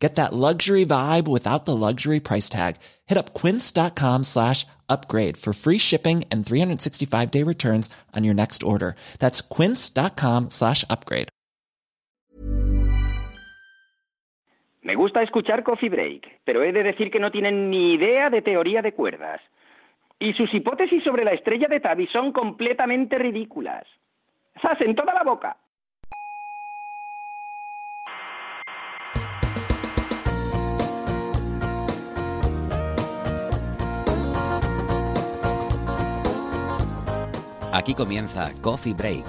Get that luxury vibe without the luxury price tag. Hit up quince.com slash upgrade for free shipping and 365 day returns on your next order. That's quince.com slash upgrade. Me gusta escuchar Coffee Break, pero he de decir que no tienen ni idea de teoría de cuerdas. Y sus hipótesis sobre la estrella de Tabi son completamente ridículas. ¡Sas en toda la boca! Aquí comienza Coffee Break,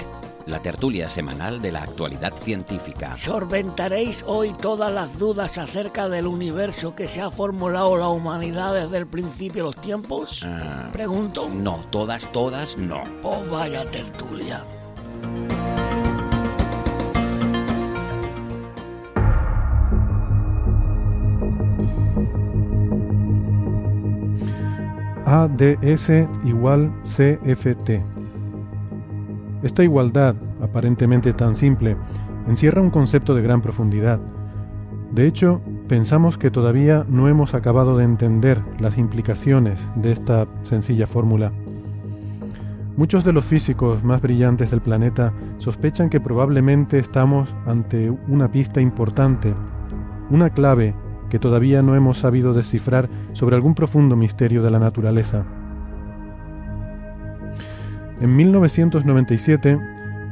la tertulia semanal de la actualidad científica. ¿Solventaréis hoy todas las dudas acerca del universo que se ha formulado la humanidad desde el principio de los tiempos? Ah, Pregunto. no, todas, todas, no. Oh, vaya tertulia. ADS igual CFT. Esta igualdad, aparentemente tan simple, encierra un concepto de gran profundidad. De hecho, pensamos que todavía no hemos acabado de entender las implicaciones de esta sencilla fórmula. Muchos de los físicos más brillantes del planeta sospechan que probablemente estamos ante una pista importante, una clave que todavía no hemos sabido descifrar sobre algún profundo misterio de la naturaleza. En 1997,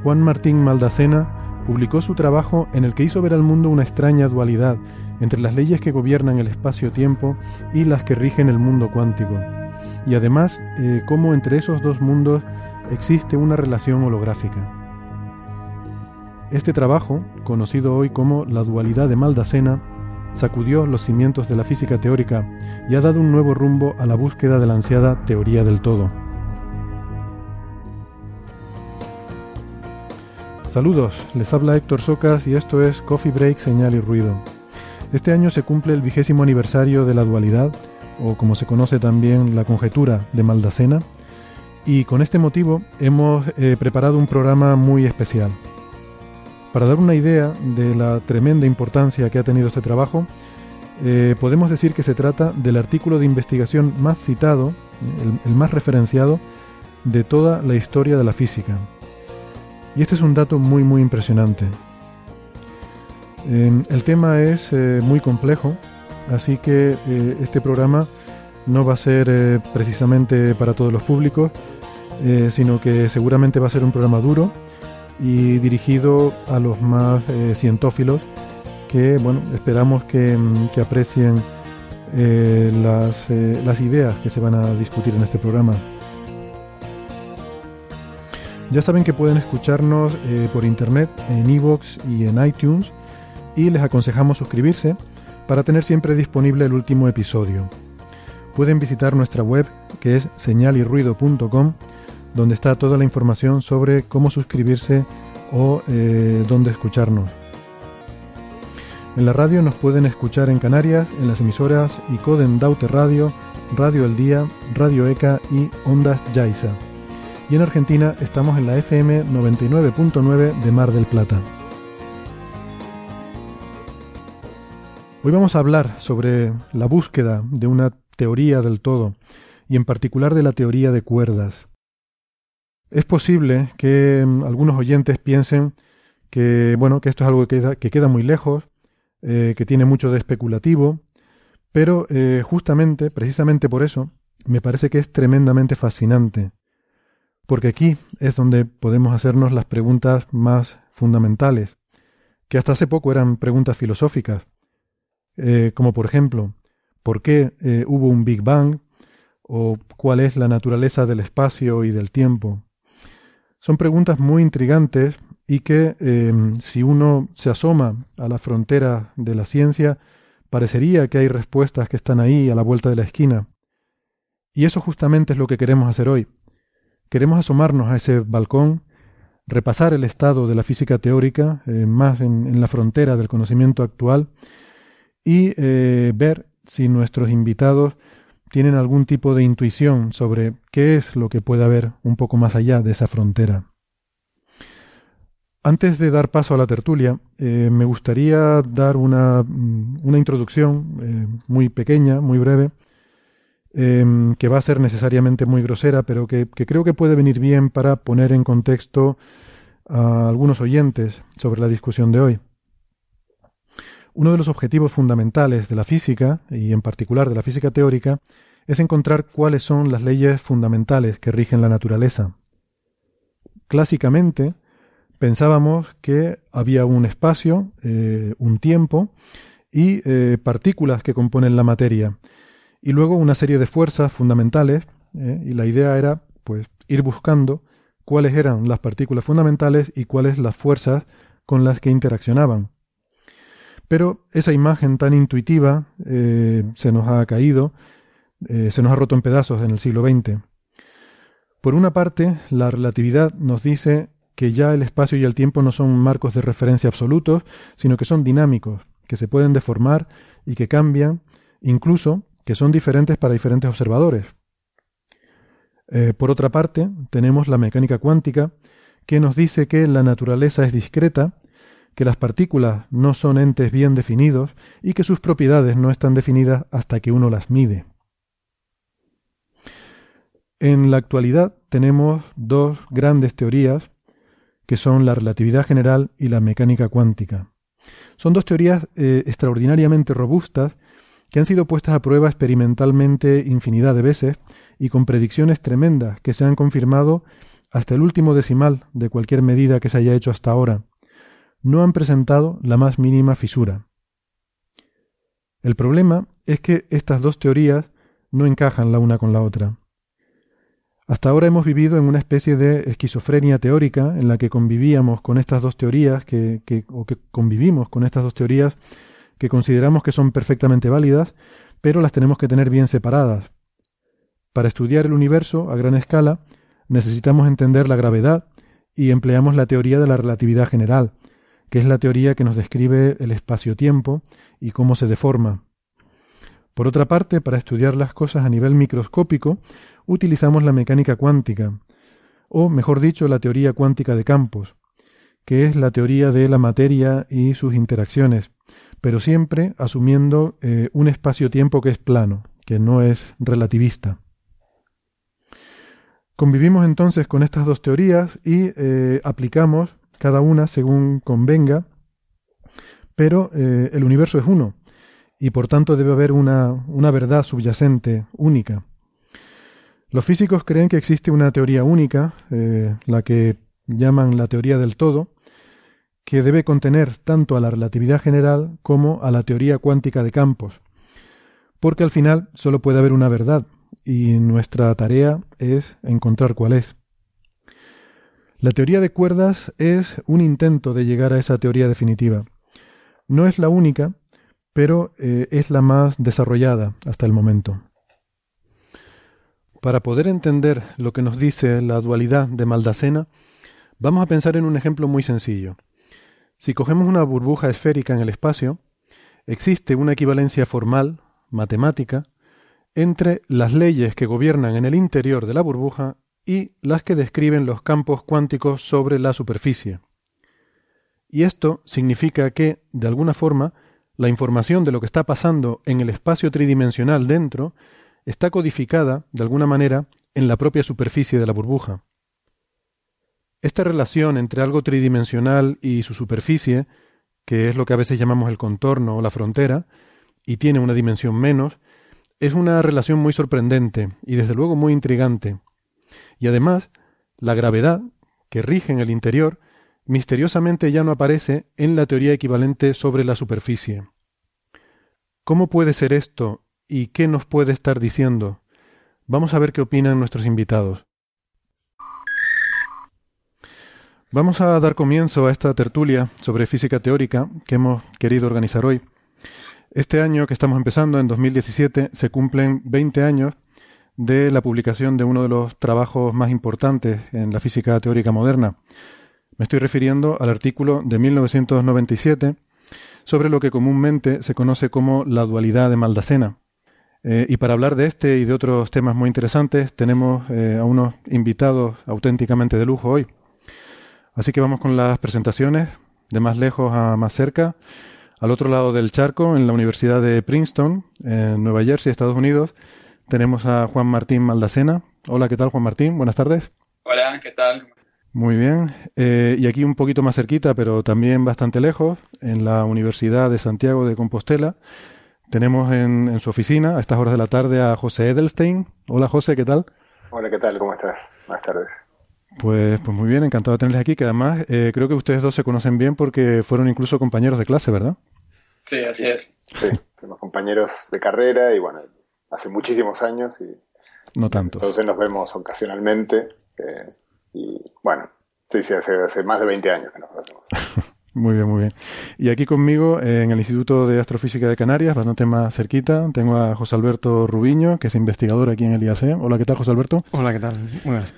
Juan Martín Maldacena publicó su trabajo en el que hizo ver al mundo una extraña dualidad entre las leyes que gobiernan el espacio-tiempo y las que rigen el mundo cuántico, y además eh, cómo entre esos dos mundos existe una relación holográfica. Este trabajo, conocido hoy como la dualidad de Maldacena, sacudió los cimientos de la física teórica y ha dado un nuevo rumbo a la búsqueda de la ansiada teoría del todo. Saludos, les habla Héctor Socas y esto es Coffee Break, Señal y Ruido. Este año se cumple el vigésimo aniversario de la dualidad, o como se conoce también la conjetura de Maldacena, y con este motivo hemos eh, preparado un programa muy especial. Para dar una idea de la tremenda importancia que ha tenido este trabajo, eh, podemos decir que se trata del artículo de investigación más citado, el, el más referenciado, de toda la historia de la física. Y este es un dato muy muy impresionante. Eh, el tema es eh, muy complejo, así que eh, este programa no va a ser eh, precisamente para todos los públicos, sino que seguramente va a ser un programa duro y dirigido a los más cientófilos que, bueno, esperamos que, mm, que aprecien las, las ideas que se van a discutir en este programa. Ya saben que pueden escucharnos eh, por internet en iVoox y en iTunes y les aconsejamos suscribirse para tener siempre disponible el último episodio. Pueden visitar nuestra web que es señalirruido.com donde está toda la información sobre cómo suscribirse o eh, dónde escucharnos. En la radio nos pueden escuchar en Canarias en las emisoras Icoden Daute Radio, Radio El Día, Radio ECA y Ondas Yaiza y en Argentina estamos en la FM 99.9 de Mar del Plata. Hoy vamos a hablar sobre la búsqueda de una teoría del todo y en particular de la teoría de cuerdas. Es posible que mm, algunos oyentes piensen que bueno que esto es algo que queda, que queda muy lejos, eh, que tiene mucho de especulativo, pero eh, justamente, precisamente por eso, me parece que es tremendamente fascinante porque aquí es donde podemos hacernos las preguntas más fundamentales, que hasta hace poco eran preguntas filosóficas, eh, como por ejemplo, ¿por qué eh, hubo un Big Bang? ¿O cuál es la naturaleza del espacio y del tiempo? Son preguntas muy intrigantes y que eh, si uno se asoma a la frontera de la ciencia, parecería que hay respuestas que están ahí a la vuelta de la esquina. Y eso justamente es lo que queremos hacer hoy, Queremos asomarnos a ese balcón repasar el estado de la física teórica, eh, más en, la frontera del conocimiento actual, y eh, ver si nuestros invitados tienen algún tipo de intuición sobre qué es lo que puede haber un poco más allá de esa frontera. Antes de dar paso a la tertulia, eh, me gustaría dar una, mm, una introducción muy pequeña, muy breve, em, que va a ser necesariamente muy grosera, pero que, creo que puede venir bien para poner en contexto a algunos oyentes sobre la discusión de hoy. Uno de los objetivos fundamentales de la física, y en particular de la física teórica, es encontrar cuáles son las leyes fundamentales que rigen la naturaleza. Clásicamente, pensábamos que había un espacio, eh, un tiempo y eh, partículas que componen la materia. Y luego una serie de fuerzas fundamentales, eh, y la idea era pues ir buscando cuáles eran las partículas fundamentales y cuáles las fuerzas con las que interaccionaban. Pero esa imagen tan intuitiva se nos ha caído, se nos ha roto en pedazos en el siglo XX. Por una parte, la relatividad nos dice que ya el espacio y el tiempo no son marcos de referencia absolutos, sino que son dinámicos, que se pueden deformar y que cambian, incluso que son diferentes para diferentes observadores. Eh, por otra parte, tenemos la mecánica cuántica, que nos dice que la naturaleza es discreta, que las partículas no son entes bien definidos y que sus propiedades no están definidas hasta que uno las mide. En la actualidad tenemos dos grandes teorías que son la relatividad general y la mecánica cuántica. Son dos teorías eh, extraordinariamente robustas que han sido puestas a prueba experimentalmente infinidad de veces y con predicciones tremendas que se han confirmado hasta el último decimal de cualquier medida que se haya hecho hasta ahora. No han presentado la más mínima fisura. El problema es que estas dos teorías no encajan la una con la otra. Hasta ahora hemos vivido en una especie de esquizofrenia teórica en la que convivíamos con estas dos teorías, que, o que convivimos con estas dos teorías que consideramos que son perfectamente válidas, pero las tenemos que tener bien separadas. Para estudiar el universo a gran escala necesitamos entender la gravedad y empleamos la teoría de la relatividad general, que es la teoría que nos describe el espacio-tiempo y cómo se deforma. Por otra parte, para estudiar las cosas a nivel microscópico, utilizamos la mecánica cuántica, o mejor dicho, la teoría cuántica de campos, que es la teoría de la materia y sus interacciones, pero siempre asumiendo eh, un espacio-tiempo que es plano, que no es relativista. Convivimos entonces con estas dos teorías y eh, aplicamos cada una según convenga, pero eh, el universo es uno, y por tanto debe haber una, una verdad subyacente única. Los físicos creen que existe una teoría única, la que llaman la teoría del todo, que debe contener tanto a la relatividad general como a la teoría cuántica de campos, porque al final solo puede haber una verdad, y nuestra tarea es encontrar cuál es. La teoría de cuerdas es un intento de llegar a esa teoría definitiva. No es la única, pero eh, es la más desarrollada hasta el momento. Para poder entender lo que nos dice la dualidad de Maldacena, vamos a pensar en un ejemplo muy sencillo. Si cogemos una burbuja esférica en el espacio, existe una equivalencia formal, matemática, entre las leyes que gobiernan en el interior de la burbuja y las que describen los campos cuánticos sobre la superficie. Y esto significa que, de alguna forma, la información de lo que está pasando en el espacio tridimensional dentro está codificada, de alguna manera, en la propia superficie de la burbuja. Esta relación entre algo tridimensional y su superficie, que es lo que a veces llamamos el contorno o la frontera, y tiene una dimensión menos, es una relación muy sorprendente y desde luego muy intrigante. Y además, la gravedad, que rige en el interior, misteriosamente ya no aparece en la teoría equivalente sobre la superficie. ¿Cómo puede ser esto y qué nos puede estar diciendo? Vamos a ver qué opinan nuestros invitados. Vamos a dar comienzo a esta tertulia sobre física teórica que hemos querido organizar hoy. Este año que estamos empezando, en 2017, se cumplen 20 años de la publicación de uno de los trabajos más importantes en la física teórica moderna, Me estoy refiriendo al artículo de 1997 sobre lo que comúnmente se conoce como la dualidad de Maldacena. Eh, y para hablar de este y de otros temas muy interesantes, tenemos eh, a unos invitados auténticamente de lujo hoy. Así que vamos con las presentaciones, de más lejos a más cerca. Al otro lado del charco, en la Universidad de Princeton, en Nueva Jersey, Estados Unidos, tenemos a Juan Martín Maldacena. Hola, ¿qué tal, Juan Martín? Buenas tardes. Hola, ¿qué tal? Muy bien. Eh, y aquí un poquito más cerquita, pero también bastante lejos, en la Universidad de Santiago de Compostela, tenemos en, su oficina, a estas horas de la tarde, a José Edelstein. Hola, José, ¿qué tal? Hola, ¿qué tal? ¿Cómo estás? Buenas tardes. Pues, pues muy bien, encantado de tenerles aquí, que además eh, creo que ustedes dos se conocen bien porque fueron incluso compañeros de clase, ¿verdad? Sí, así es. Sí, somos compañeros de carrera y bueno, hace muchísimos años y... No tanto. Entonces nos vemos ocasionalmente eh, y bueno, sí, sí, hace, hace más de 20 años que nos conocemos. Muy bien, muy bien. Y aquí conmigo, eh, en el Instituto de Astrofísica de Canarias, bastante más cerquita, tengo a José Alberto Rubiño, que es investigador aquí en el IAC. Hola, ¿qué tal, José Alberto? Hola, ¿qué tal? Buenas.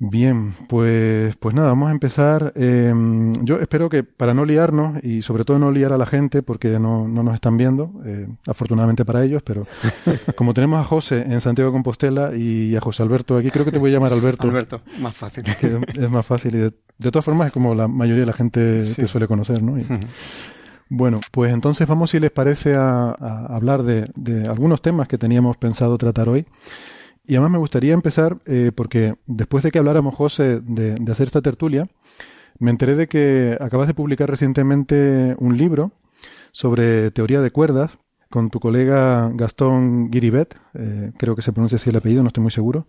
Bien, pues, pues nada, vamos a empezar. Em, yo espero que para no liarnos y sobre todo no liar a la gente porque no, no nos están viendo, eh, afortunadamente para ellos, pero como tenemos a José en Santiago de Compostela y a José Alberto aquí, creo que te voy a llamar Alberto. Alberto, más fácil. es más fácil y de, todas formas es como la mayoría de la gente te suele conocer, ¿no? Bueno, pues entonces vamos, si les parece, a, hablar de, de algunos temas que teníamos pensado tratar hoy. Y además me gustaría empezar, eh, porque después de que habláramos, José, de, hacer esta tertulia, me enteré de que acabas de publicar recientemente un libro sobre teoría de cuerdas con tu colega Gastón Giribet, eh, creo que se pronuncia así el apellido, no estoy muy seguro.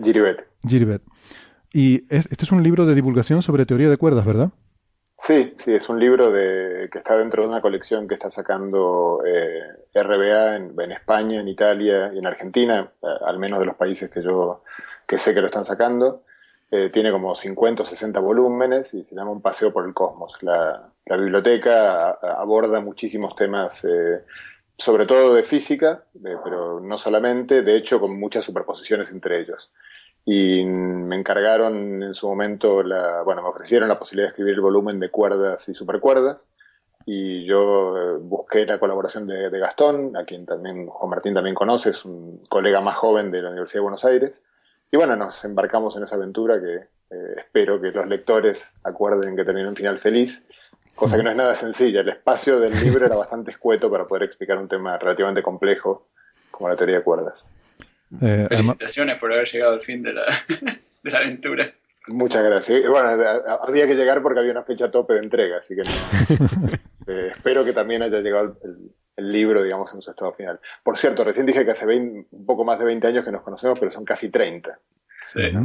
Giribet. Giribet. Y este es un libro de divulgación sobre teoría de cuerdas, ¿verdad? Sí, sí, es un libro de, que está dentro de una colección que está sacando eh, RBA en, España, en Italia y en Argentina, eh, al menos de los países que yo que sé que lo están sacando. Eh, tiene como 50 o 60 volúmenes y se llama Un paseo por el cosmos. La, biblioteca aborda muchísimos temas, sobre todo de física, pero no solamente, de hecho con muchas superposiciones entre ellos y me encargaron en su momento, la, bueno, me ofrecieron la posibilidad de escribir el volumen de cuerdas y supercuerdas y yo eh, busqué la colaboración de, Gastón, a quien también Juan Martín también conoce, es un colega más joven de la Universidad de Buenos Aires y bueno, nos embarcamos en esa aventura que eh, espero que los lectores acuerden que terminó un final feliz, cosa que no es nada sencilla. El espacio del libro era bastante escueto para poder explicar un tema relativamente complejo como la teoría de cuerdas. Eh, Felicitaciones por haber llegado al fin de la, de la aventura. Muchas gracias. Bueno, había que llegar porque había una fecha tope de entrega, así que eh, espero que también haya llegado el, libro, digamos, en su estado final. Por cierto, recién dije que hace un poco más de 20 años que nos conocemos, pero son casi 30. Sí, Era,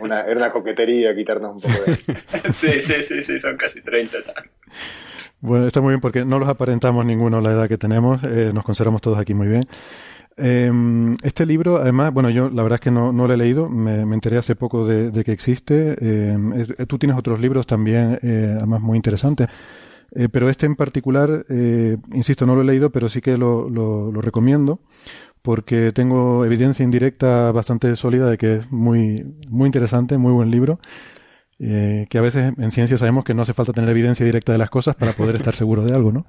una, era, una, coquetería quitarnos un poco de... sí, sí, sí, sí, son casi 30. Bueno, está muy bien porque no los aparentamos ninguno la edad que tenemos, eh, nos consideramos todos aquí muy bien. Em, este libro, además, bueno, yo la verdad es que no, no lo he leído, me, enteré hace poco de, que existe. Em, tú tienes otros libros también, eh, además muy interesantes. Eh, pero este en particular, eh, insisto, no lo he leído, pero sí que lo, lo, recomiendo porque tengo evidencia indirecta bastante sólida de que es muy, muy interesante, muy buen libro. que a veces en ciencia sabemos que no hace falta tener evidencia directa de las cosas para poder estar seguro de algo, ¿no?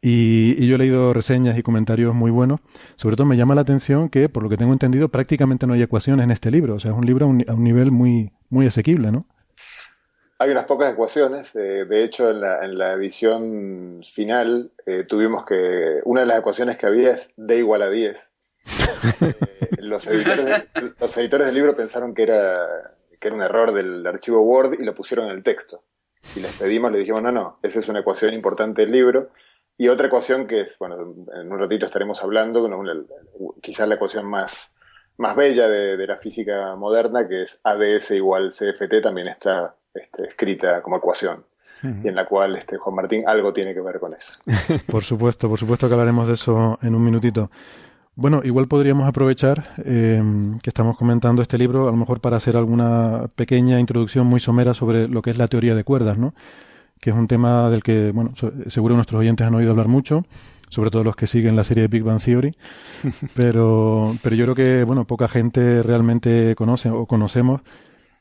Y, yo he leído reseñas y comentarios muy buenos. Sobre todo me llama la atención que, por lo que tengo entendido, prácticamente no hay ecuaciones en este libro. O sea, es un libro a un, nivel muy, muy asequible, ¿no? Hay unas pocas ecuaciones. Eh, de hecho, en la, en la edición final eh, tuvimos que... Una de las ecuaciones que había es D igual a 10. Eh, los, editores, los editores del libro pensaron que era, que era un error del archivo Word y lo pusieron en el texto. Y les pedimos, le dijimos, no, no, esa es una ecuación importante del libro y otra ecuación que es, bueno, en un ratito estaremos hablando, quizás la ecuación más, más bella de, la física moderna, que es ADS igual CFT, también está este, escrita como ecuación. Y en la cual este Juan Martín algo tiene que ver con eso. por supuesto, por supuesto que hablaremos de eso en un minutito. Bueno, igual podríamos aprovechar eh, que estamos comentando este libro, a lo mejor para hacer alguna pequeña introducción muy somera sobre lo que es la teoría de cuerdas, ¿no? Que es un tema del que, bueno, seguro nuestros oyentes han oído hablar mucho, sobre todo los que siguen la serie de Big Bang Theory, pero, pero yo creo que, bueno, poca gente realmente conoce o conocemos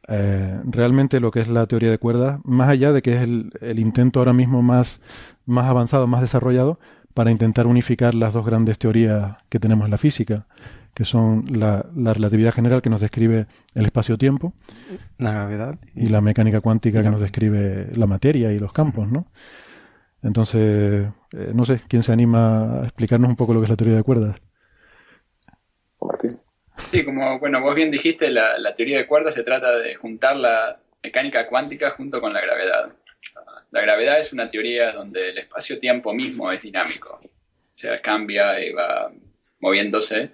eh, realmente lo que es la teoría de cuerdas, más allá de que es el, el, intento ahora mismo más, más avanzado, más desarrollado, para intentar unificar las dos grandes teorías que tenemos en la física, que son la, la relatividad general que nos describe el espacio-tiempo, la gravedad y la mecánica cuántica que nos describe la materia y los campos, ¿no? Entonces, eh, no sé, ¿quién se anima a explicarnos un poco lo que es la teoría de cuerdas? Martín. Sí, como bueno, vos bien dijiste, la, la, teoría de cuerdas se trata de juntar la mecánica cuántica junto con la gravedad. La gravedad es una teoría donde el espacio-tiempo mismo es dinámico, o sea, cambia y va moviéndose.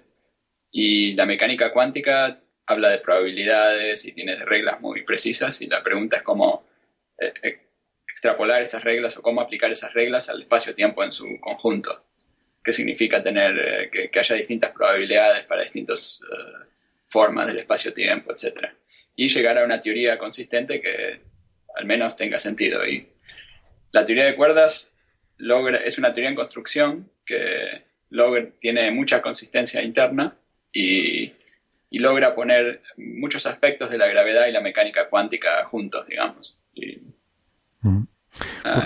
Y la mecánica cuántica habla de probabilidades y tiene reglas muy precisas y la pregunta es cómo eh, extrapolar esas reglas o cómo aplicar esas reglas al espacio-tiempo en su conjunto. ¿Qué significa tener eh, que, haya distintas probabilidades para distintas uh, formas del espacio-tiempo, etcétera? Y llegar a una teoría consistente que al menos tenga sentido. Y la teoría de cuerdas logra, es una teoría en construcción que logra, tiene mucha consistencia interna y, y, logra poner muchos aspectos de la gravedad y la mecánica cuántica juntos, digamos. Y, uh,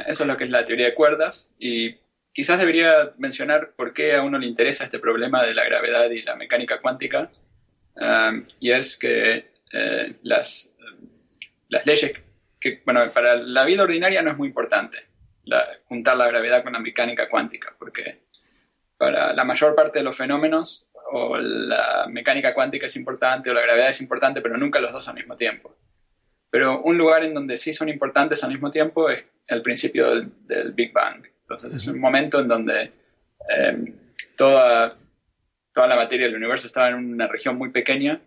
eso es lo que es la teoría de cuerdas y quizás debería mencionar por qué a uno le interesa este problema de la gravedad y la mecánica cuántica. Um, y es que eh, las, las leyes que, bueno, para la vida ordinaria no es muy importante juntar la gravedad con la mecánica cuántica, porque para la mayor parte de los fenómenos o la mecánica cuántica es importante o la gravedad es importante, pero nunca los dos al mismo tiempo. Pero un lugar en donde sí son importantes al mismo tiempo es el principio del, Big Bang. Entonces es un momento en donde eh, toda, toda la materia del universo estaba en una región muy pequeña,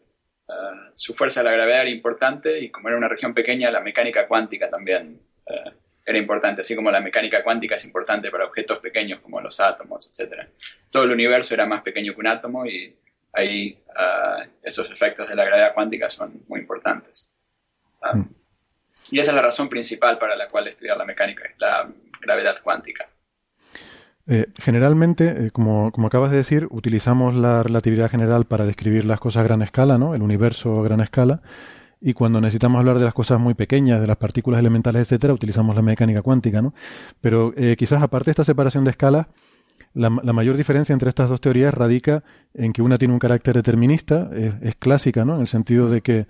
uh, su fuerza de la gravedad era importante y como era una región pequeña, la mecánica cuántica también uh, era importante, así como la mecánica cuántica es importante para objetos pequeños como los átomos, etc. Todo el universo era más pequeño que un átomo y ahí uh, esos efectos de la gravedad cuántica son muy importantes. Mm. Y esa es la razón principal para la cual estudiar la mecánica, la gravedad cuántica. Eh, generalmente, eh, como, acabas de decir, utilizamos la relatividad general para describir las cosas a gran escala, ¿no? El universo a gran escala. Y cuando necesitamos hablar de las cosas muy pequeñas, de las partículas elementales, etcétera, utilizamos la mecánica cuántica, ¿no? Pero eh, quizás aparte de esta separación de escalas, la, la, mayor diferencia entre estas dos teorías radica en que una tiene un carácter determinista, es, es clásica, ¿no? En el sentido de que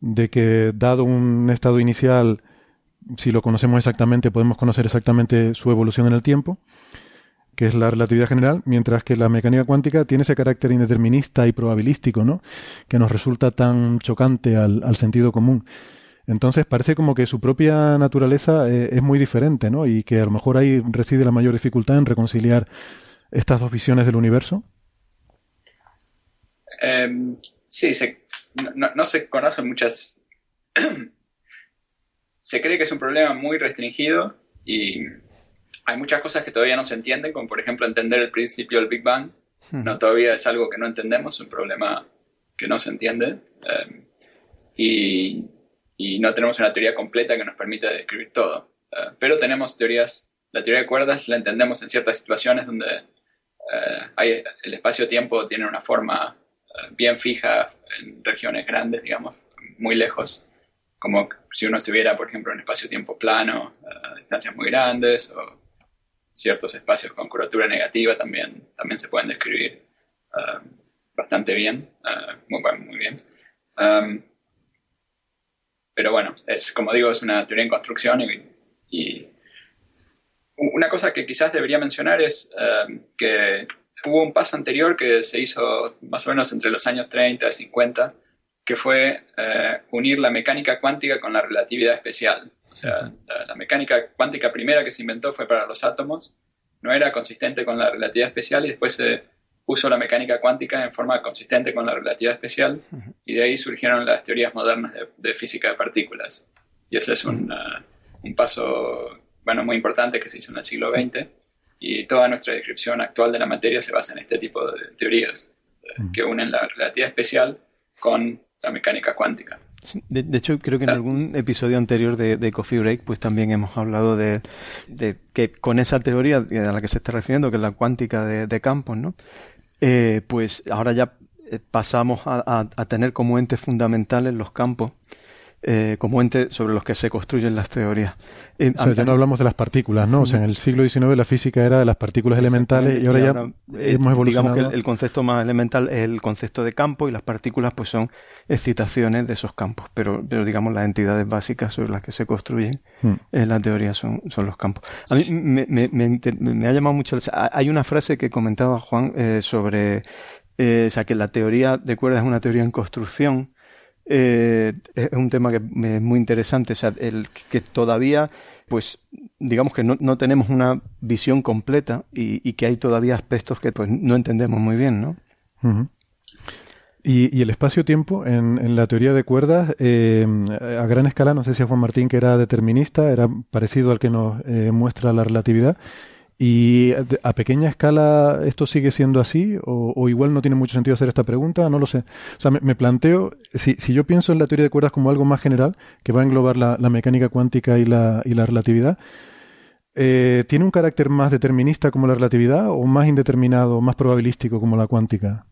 de que dado un estado inicial, si lo conocemos exactamente, podemos conocer exactamente su evolución en el tiempo, que es la relatividad general, mientras que la mecánica cuántica tiene ese carácter indeterminista y probabilístico, ¿no? Que nos resulta tan chocante al, sentido común. Entonces parece como que su propia naturaleza eh, es muy diferente, ¿no? Y que a lo mejor ahí reside la mayor dificultad en reconciliar estas dos visiones del universo. Eh, sí, se, no, se conocen muchas... se cree que es un problema muy restringido y hay muchas cosas que todavía no se entienden, como por ejemplo entender el principio del Big Bang. No, todavía es algo que no entendemos, un problema que no se entiende. Em, y, y, no tenemos una teoría completa que nos permita describir todo. Eh, pero tenemos teorías, la teoría de cuerdas la entendemos en ciertas situaciones donde eh, hay, el espacio-tiempo tiene una forma bien fija en regiones grandes, digamos, muy lejos, como si uno estuviera, por ejemplo, en espacio-tiempo plano, a distancias muy grandes, o ciertos espacios con curvatura negativa también, también se pueden describir uh, bastante bien, uh, muy, muy, bien. Um, pero bueno, es como digo, es una teoría en construcción y, y una cosa que quizás debería mencionar es um, que hubo un paso anterior que se hizo más o menos entre los años 30 y 50, que fue eh, unir la mecánica cuántica con la relatividad especial. O sea, la, mecánica cuántica primera que se inventó fue para los átomos, no era consistente con la relatividad especial y después se puso la mecánica cuántica en forma consistente con la relatividad especial y de ahí surgieron las teorías modernas de, física de partículas. Y ese es un, uh, un paso bueno, muy importante que se hizo en el siglo XX y toda nuestra descripción actual de la materia se basa en este tipo de teorías mm. que unen la relatividad especial con la mecánica cuántica. De, hecho, creo que en algún episodio anterior de, Coffee Break, pues también hemos hablado de, que con esa teoría a la que se está refiriendo, que es la cuántica de, campos, ¿no? Eh, pues ahora ya eh, pasamos a, tener como entes fundamentales los campos eh, como ente sobre los que se construyen las teorías. o sea, ya no hablamos de las partículas, ¿no? O sea, en el siglo XIX la física era de las partículas elementales y ahora ya hemos evolucionado. Digamos que el, concepto más elemental es el concepto de campo y las partículas pues son excitaciones de esos campos, pero, pero digamos las entidades básicas sobre las que se construyen hmm. en la teoría son, son los campos. A mí me, me, me, ha llamado mucho... Hay una frase que comentaba Juan eh, sobre... Eh, o sea, que la teoría de cuerdas es una teoría en construcción eh, es un tema que es muy interesante, o sea, el que todavía, pues, digamos que no, tenemos una visión completa y, que hay todavía aspectos que pues no entendemos muy bien, ¿no? y, el espacio-tiempo en, la teoría de cuerdas, eh, a gran escala, no sé si a Juan Martín que era determinista, era parecido al que nos eh, muestra la relatividad, ¿Y a pequeña escala esto sigue siendo así? O, igual no tiene mucho sentido hacer esta pregunta? No lo sé. O sea, me, planteo, si, si, yo pienso en la teoría de cuerdas como algo más general, que va a englobar la, mecánica cuántica y la, y la relatividad, eh, ¿tiene un carácter más determinista como la relatividad o más indeterminado, más probabilístico como la cuántica?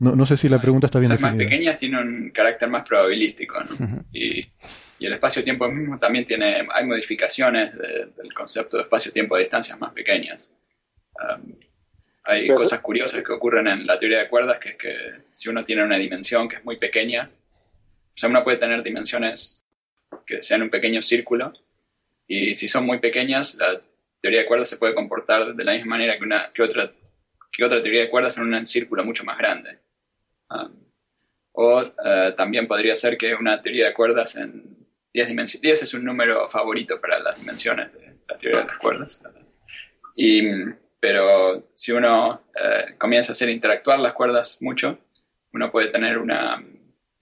No, no sé si la pregunta está bien Las definida. más pequeñas tienen un carácter más probabilístico, ¿no? y y el espacio-tiempo mismo también tiene, hay modificaciones del concepto de espacio-tiempo a distancias más pequeñas. Um, hay cosas curiosas que ocurren en la teoría de cuerdas, que es que si uno tiene una dimensión que es muy pequeña, o sea, uno puede tener dimensiones que sean un pequeño círculo, y si son muy pequeñas, la teoría de cuerdas se puede comportar de la misma manera que, una, que, otra, que otra teoría de cuerdas en un círculo mucho más grande. Um, o uh, también podría ser que una teoría de cuerdas en 10 dimensiones. 10 es un número favorito para las dimensiones de la teoría de las cuerdas. Y, pero si uno eh, comienza a hacer interactuar las cuerdas mucho, uno puede tener una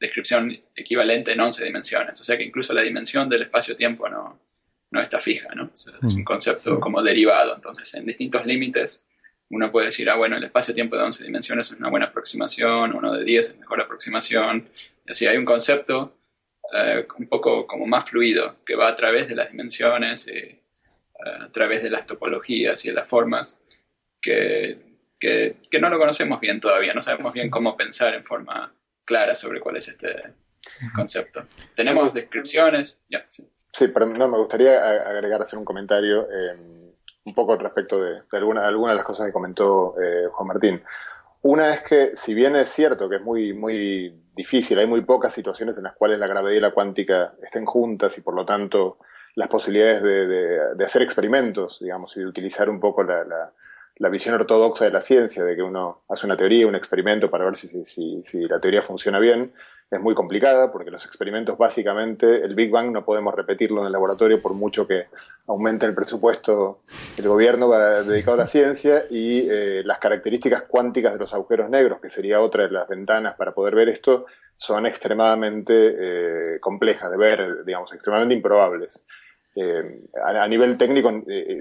descripción equivalente en 11 dimensiones. O sea que incluso la dimensión del espacio-tiempo no, no está fija, ¿no? Es, un mm. concepto como derivado. Entonces, en distintos límites, uno puede decir, ah, bueno, el espacio-tiempo de 11 dimensiones es una buena aproximación, uno de 10 es mejor aproximación. Y así hay un concepto eh, un poco como más fluido, que va a través de las dimensiones, eh, a través de las topologías y de las formas, que, que, no lo conocemos bien todavía, no sabemos bien cómo pensar en forma clara sobre cuál es este concepto. Tenemos descripciones, sí. pero no, me gustaría agregar, hacer un comentario eh, un poco respecto de, algunas alguna de las cosas que comentó Juan Martín. Una es que, si bien es cierto que es muy, muy difícil, hay muy pocas situaciones en las cuales la gravedad y la cuántica estén juntas y por lo tanto las posibilidades de, hacer experimentos, digamos, y de utilizar un poco la, la, visión ortodoxa de la ciencia, de que uno hace una teoría, un experimento para ver si, si, si la teoría funciona bien, es muy complicada porque los experimentos básicamente, el Big Bang no podemos repetirlo en el laboratorio por mucho que aumente el presupuesto del gobierno dedicado a la ciencia y eh, las características cuánticas de los agujeros negros, que sería otra de las ventanas para poder ver esto, son extremadamente eh, complejas de ver, digamos, extremadamente improbables. Eh, a, nivel técnico,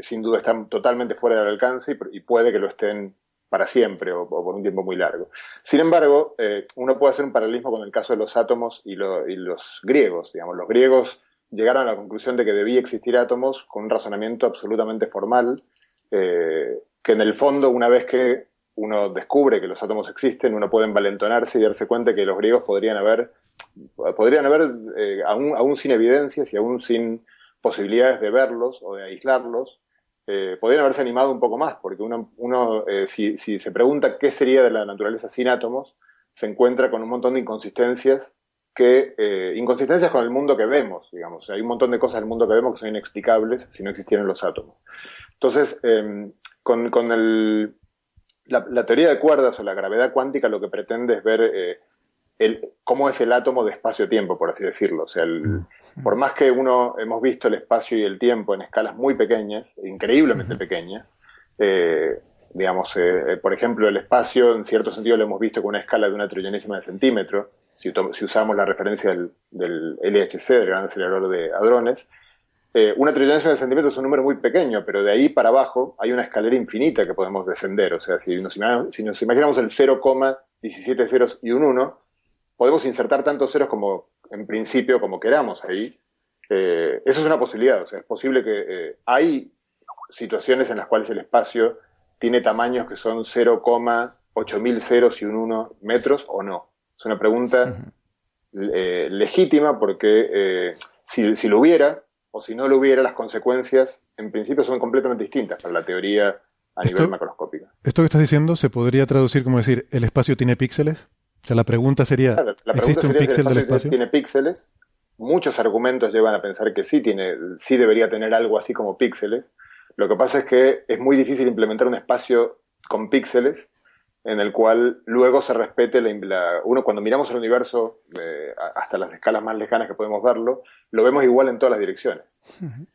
sin duda, están totalmente fuera del alcance y puede que lo estén para siempre o, por un tiempo muy largo. Sin embargo, eh, uno puede hacer un paralelismo con el caso de los átomos y, los griegos. Digamos, los griegos llegaron a la conclusión de que debía existir átomos con un razonamiento absolutamente formal, eh, que en el fondo, una vez que uno descubre que los átomos existen, uno puede envalentonarse y darse cuenta que los griegos podrían haber, podrían haber eh, aún sin evidencias y aún sin posibilidades de verlos o de aislarlos, eh, podrían haberse animado un poco más, porque uno, eh, si, se pregunta qué sería de la naturaleza sin átomos, se encuentra con un montón de inconsistencias que eh, inconsistencias con el mundo que vemos, digamos. Hay un montón de cosas del mundo que vemos que son inexplicables si no existieran los átomos. Entonces, em, con, con el, la, la, teoría de cuerdas o la gravedad cuántica lo que pretende es ver eh, el, cómo es el átomo de espacio-tiempo, por así decirlo. O sea, mm. por más que uno hemos visto el espacio y el tiempo en escalas muy pequeñas, increíblemente pequeñas, eh, digamos, eh, eh, por ejemplo, el espacio, en cierto sentido, lo hemos visto con una escala de una trillonésima de centímetro, si, usamos la referencia del, del, LHC, del Gran Acelerador de Hadrones. una trillonésima de centímetro es un número muy pequeño, pero de ahí para abajo hay una escalera infinita que podemos descender. O sea, si nos, si nos imaginamos el 0,17 ceros y un 1, podemos insertar tantos ceros como en principio como queramos ahí. Eh, eso es una posibilidad, o sea, es posible que eh, hay situaciones en las cuales el espacio tiene tamaños que son 0,8000 ceros y un 1 metros o no. Es una pregunta eh, legítima porque si, si, lo hubiera o si no lo hubiera, las consecuencias en principio son completamente distintas para la teoría a nivel macroscópico. Esto que estás diciendo se podría traducir como decir, ¿el espacio tiene píxeles? O sea, la pregunta sería, ¿existe un píxel del espacio? Tiene píxeles. Muchos argumentos llevan a pensar que sí, tiene, sí debería tener algo así como píxeles. Lo que pasa es que es muy difícil implementar un espacio con píxeles en el cual luego se respete la, uno cuando miramos el universo eh, hasta las escalas más lejanas que podemos verlo lo vemos igual en todas las direcciones.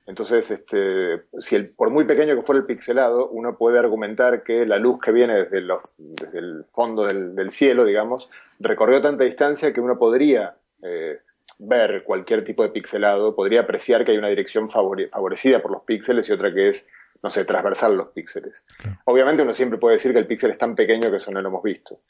Entonces este si el, por muy pequeño que fuera el pixelado uno puede argumentar que la luz que viene desde, los, desde el fondo del, cielo digamos recorrió tanta distancia que uno podría eh, ver cualquier tipo de pixelado podría apreciar que hay una dirección favorecida por los píxeles y otra que es no sé, transversal los píxeles. Obviamente uno siempre puede decir que el píxel es tan pequeño que eso no lo hemos visto.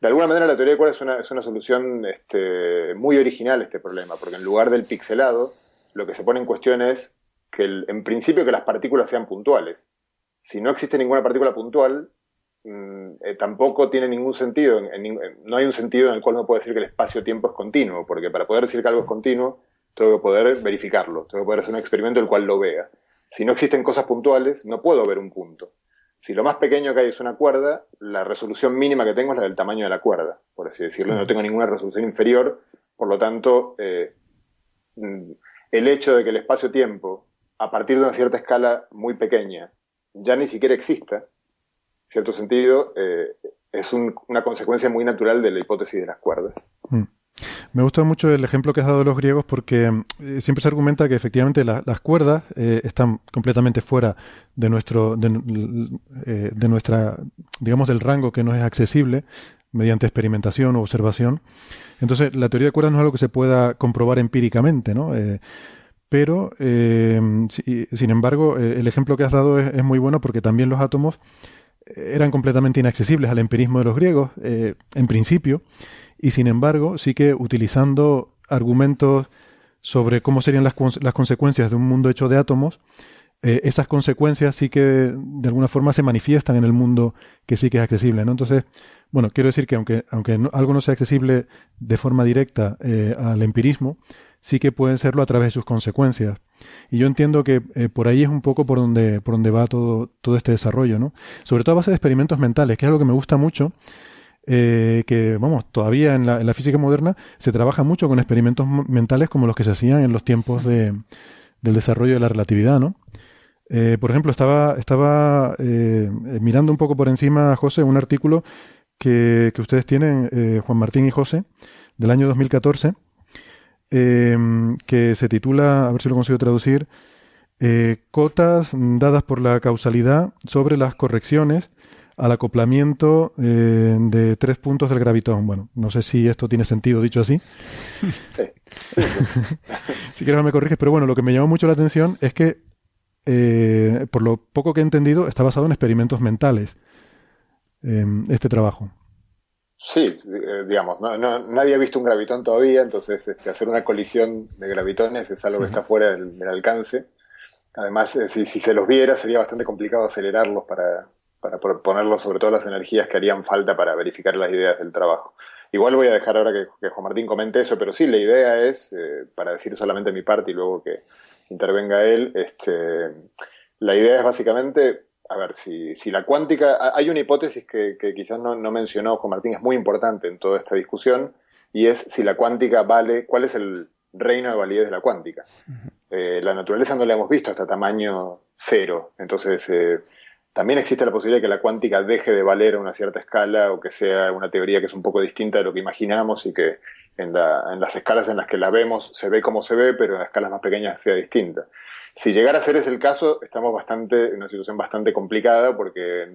De alguna manera la teoría de cuerdas es una, es una solución este, muy original a este problema, porque en lugar del pixelado, lo que se pone en cuestión es que en principio que las partículas sean puntuales. Si no existe ninguna partícula puntual, mm, eh, tampoco tiene ningún sentido, no hay un sentido en el cual uno puede decir que el espacio-tiempo es continuo, porque para poder decir que algo es continuo, tengo que poder verificarlo, tengo que poder hacer un experimento el cual lo vea. Si no existen cosas puntuales, no puedo ver un punto. Si lo más pequeño que hay es una cuerda, la resolución mínima que tengo es la del tamaño de la cuerda, por así decirlo. No tengo ninguna resolución inferior, por lo tanto, eh, mm, el hecho de que el espacio-tiempo, a partir de una cierta escala muy pequeña, ya ni siquiera exista, en cierto sentido, eh, es una consecuencia muy natural de la hipótesis de las cuerdas. Mm. Me gusta mucho el ejemplo que has dado de los griegos porque eh, siempre se argumenta que efectivamente las cuerdas eh, están completamente fuera de nuestro, eh, de, nuestra, digamos, del rango que nos es accesible mediante experimentación o observación. Entonces, la teoría de cuerdas no es algo que se pueda comprobar empíricamente, ¿no? pero, sin embargo, el ejemplo que has dado es, muy bueno porque también los átomos eran completamente inaccesibles al empirismo de los griegos, en principio, y sin embargo sí que utilizando argumentos sobre cómo serían las, las consecuencias de un mundo hecho de átomos, eh, esas consecuencias sí que de alguna forma se manifiestan en el mundo que sí que es accesible. ¿no? Entonces, bueno, quiero decir que aunque, aunque algo no sea accesible de forma directa eh, al empirismo, sí que pueden serlo a través de sus consecuencias. Y yo entiendo que eh, por ahí es un poco por donde, por donde va todo, todo este desarrollo, ¿no? Sobre todo a base de experimentos mentales, que es algo que me gusta mucho eh, que, vamos, todavía en la, en la, física moderna se trabaja mucho con experimentos mentales como los que se hacían en los tiempos de, del desarrollo de la relatividad, ¿no? Eh, por ejemplo, estaba, estaba eh, mirando un poco por encima, José, un artículo que, que ustedes tienen, Juan Martín y José, del año 2014, eh, que se titula, a ver si lo consigo traducir, Cotas dadas por la causalidad sobre las correcciones al acoplamiento eh, de tres puntos del gravitón. Bueno, no sé si esto tiene sentido dicho así. Sí. si quieres me corriges, pero bueno, lo que me llamó mucho la atención es que, eh, por lo poco que he entendido, está basado en experimentos mentales em, este trabajo. Sí, eh, digamos, no, nadie ha visto un gravitón todavía, entonces este, hacer una colisión de gravitones es algo que está fuera del, alcance. Además, si, si, se los viera, sería bastante complicado acelerarlos para, para ponerlo sobre todo las energías que harían falta para verificar las ideas del trabajo. Igual voy a dejar ahora que, Juan Martín comente eso, pero sí, la idea es, eh, para decir solamente mi parte y luego que intervenga él, este, la idea es básicamente, a ver, si, si la cuántica, hay una hipótesis que, quizás no, mencionó Juan Martín, es muy importante en toda esta discusión, y es si la cuántica vale, cuál es el reino de validez de la cuántica. Eh, la naturaleza no la hemos visto hasta tamaño cero, entonces... Eh, también existe la posibilidad de que la cuántica deje de valer a una cierta escala o que sea una teoría que es un poco distinta de lo que imaginamos y que en, las escalas en las que la vemos se ve como se ve, pero en las escalas más pequeñas sea distinta. Si llegara a ser ese el caso, estamos bastante en una situación bastante complicada porque,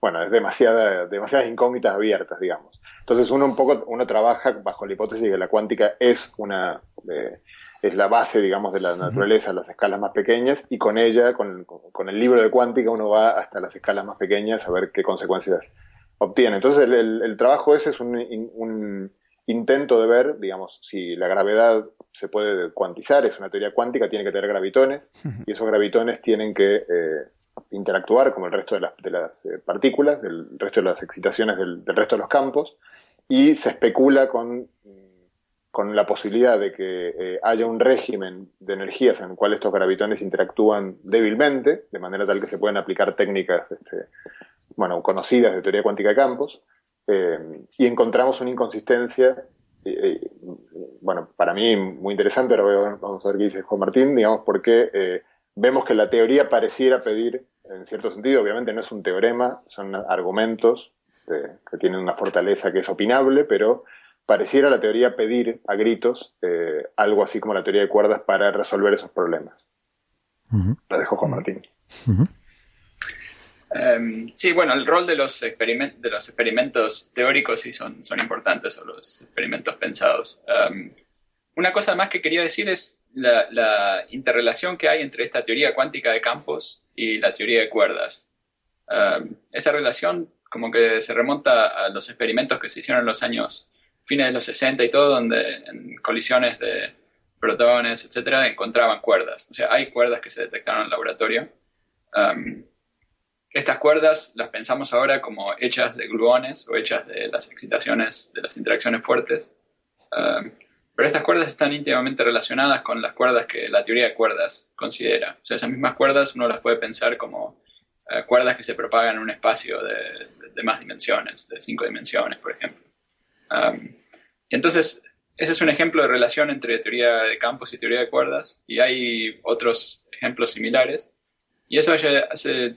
bueno, es demasiada, demasiadas incógnitas abiertas, digamos. Entonces uno un poco, uno trabaja bajo la hipótesis de que la cuántica es una, eh, es la base, digamos, de la naturaleza, las escalas más pequeñas, y con ella, con, el libro de cuántica, uno va hasta las escalas más pequeñas a ver qué consecuencias obtiene. Entonces, el, trabajo ese es un, intento de ver, digamos, si la gravedad se puede cuantizar, es una teoría cuántica, tiene que tener gravitones, y esos gravitones tienen que eh, interactuar como el resto de las, de las eh, partículas, del resto de las excitaciones del, del resto de los campos, y se especula con con la posibilidad de que eh, haya un régimen de energías en el cual estos gravitones interactúan débilmente, de manera tal que se pueden aplicar técnicas este, bueno, conocidas de teoría cuántica de campos, eh, y encontramos una inconsistencia, bueno, para mí muy interesante, ahora vamos a ver qué dice Juan Martín, digamos, porque vemos que la teoría pareciera pedir, en cierto sentido, obviamente no es un teorema, son argumentos que tienen una fortaleza que es opinable, pero pareciera la teoría pedir a gritos eh, algo así como la teoría de cuerdas para resolver esos problemas. Lo dejo Juan Martín. Em, sí, bueno, el rol de los, de los experimentos teóricos sí son, son importantes, o los experimentos pensados. Em, una cosa más que quería decir es la, interrelación que hay entre esta teoría cuántica de campos y la teoría de cuerdas. Em, esa relación como que se remonta a los experimentos que se hicieron en los años fines de los 60 y todo, donde en colisiones de protones, etcétera, encontraban cuerdas. O sea, hay cuerdas que se detectaron en el laboratorio. Um, estas cuerdas las pensamos ahora como hechas de gluones o hechas de las excitaciones, de las interacciones fuertes. Um, pero estas cuerdas están íntimamente relacionadas con las cuerdas que la teoría de cuerdas considera. O sea, esas mismas cuerdas uno las puede pensar como uh, cuerdas que se propagan en un espacio de, de más dimensiones, de cinco dimensiones, por ejemplo. Um, entonces, ese es un ejemplo de relación entre teoría de campos y teoría de cuerdas, y hay otros ejemplos similares, y eso hace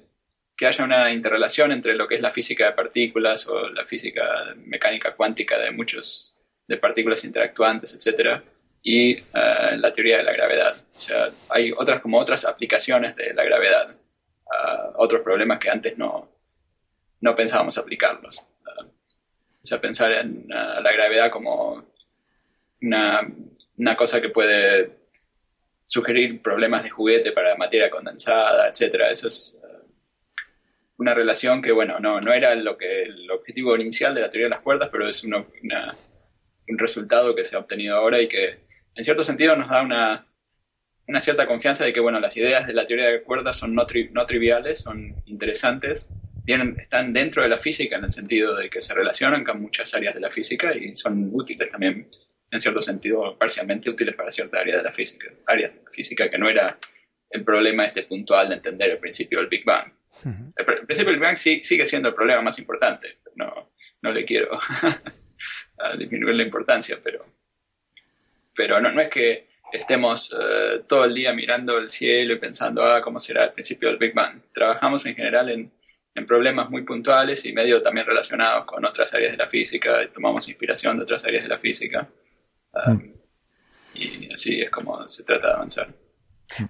que haya una interrelación entre lo que es la física de partículas o la física mecánica cuántica de muchos de partículas interactuantes, etcétera, y eh, la teoría de la gravedad. O sea, hay otras como otras aplicaciones de la gravedad, a otros problemas que antes no, no pensábamos aplicarlos. O sea, pensar en uh, la gravedad como una, una, cosa que puede sugerir problemas de juguete para materia condensada, etcétera. Eso es uh, una relación que, bueno, no, no era lo que, el objetivo inicial de la teoría de las cuerdas, pero es un resultado que se ha obtenido ahora y que, en cierto sentido, nos da una, una cierta confianza de que, bueno, las ideas de la teoría de cuerdas son no, no triviales, son interesantes están dentro de la física en el sentido de que se relacionan con muchas áreas de la física y son útiles también, en cierto sentido, parcialmente útiles para cierta área de la física, área de la física que no era el problema este puntual de entender el principio del Big Bang. el, principio del Big Bang sigue siendo el problema más importante, no, no le quiero disminuir la importancia, pero, pero no, no es que estemos eh, todo el día mirando el cielo y pensando, ah, ¿cómo será el principio del Big Bang? Trabajamos en general en en problemas muy puntuales y medio también relacionados con otras áreas de la física, tomamos inspiración de otras áreas de la física. Um, mm. Y así es como se trata de avanzar.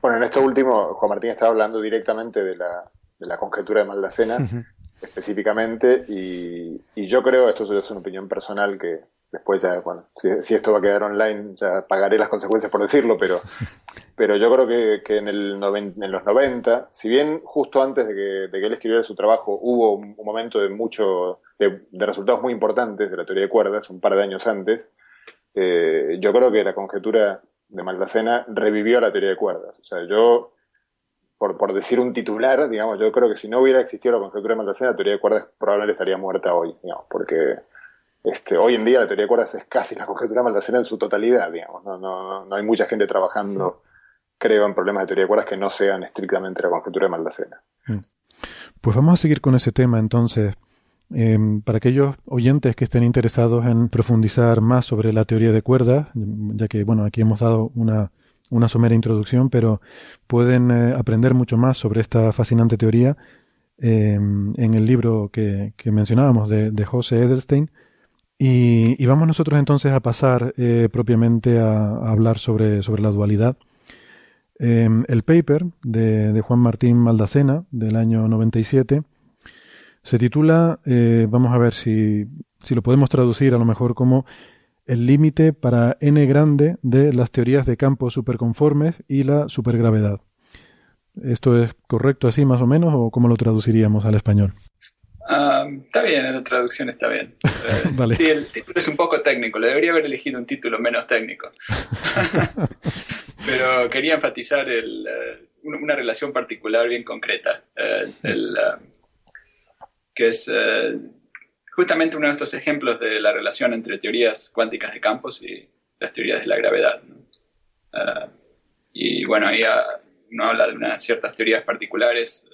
Bueno, en esto último, Juan Martín estaba hablando directamente de la, de la conjetura de Maldacena, específicamente, y, y, yo creo, esto es una opinión personal que, Después ya, bueno, si, esto va a quedar online, ya pagaré las consecuencias por decirlo, pero, pero yo creo que, que en, el en los 90, si bien justo antes de que, de que él escribiera su trabajo hubo un, momento de mucho, de, resultados muy importantes de la teoría de cuerdas, un par de años antes, eh, yo creo que la conjetura de Maldacena revivió la teoría de cuerdas. O sea, yo, por, por decir un titular, digamos, yo creo que si no hubiera existido la conjetura de Maldacena, la teoría de cuerdas probablemente estaría muerta hoy, digamos, porque este, hoy en día la teoría de cuerdas es casi la conjetura de Maldacena en su totalidad, digamos. No, no, no hay mucha gente trabajando, creo, en problemas de teoría de cuerdas que no sean estrictamente la conjetura de Maldacena. Mm. Pues vamos a seguir con ese tema entonces. Em, para aquellos oyentes que estén interesados en profundizar más sobre la teoría de cuerdas, ya que bueno, aquí hemos dado una, una somera introducción, pero pueden eh, aprender mucho más sobre esta fascinante teoría em, en el libro que, que mencionábamos de, de José Edelstein, y, vamos nosotros entonces a pasar eh, propiamente a, hablar sobre, sobre la dualidad. Em, el paper de, Juan Martín Maldacena del año 97 se titula, eh, vamos a ver si, si lo podemos traducir a lo mejor como el límite para n grande de las teorías de campos superconformes y la supergravedad. ¿Esto es correcto así más o menos o cómo lo traduciríamos al español? Ah, está bien, la traducción está bien. Eh, sí, el título es un poco técnico, le debería haber elegido un título menos técnico. Pero quería enfatizar el, eh, una relación particular bien concreta, eh, el, que es justamente uno de estos ejemplos de la relación entre teorías cuánticas de campos y, las teorías de la gravedad. Ah, y bueno, ahí uno habla de unas ciertas teorías particulares,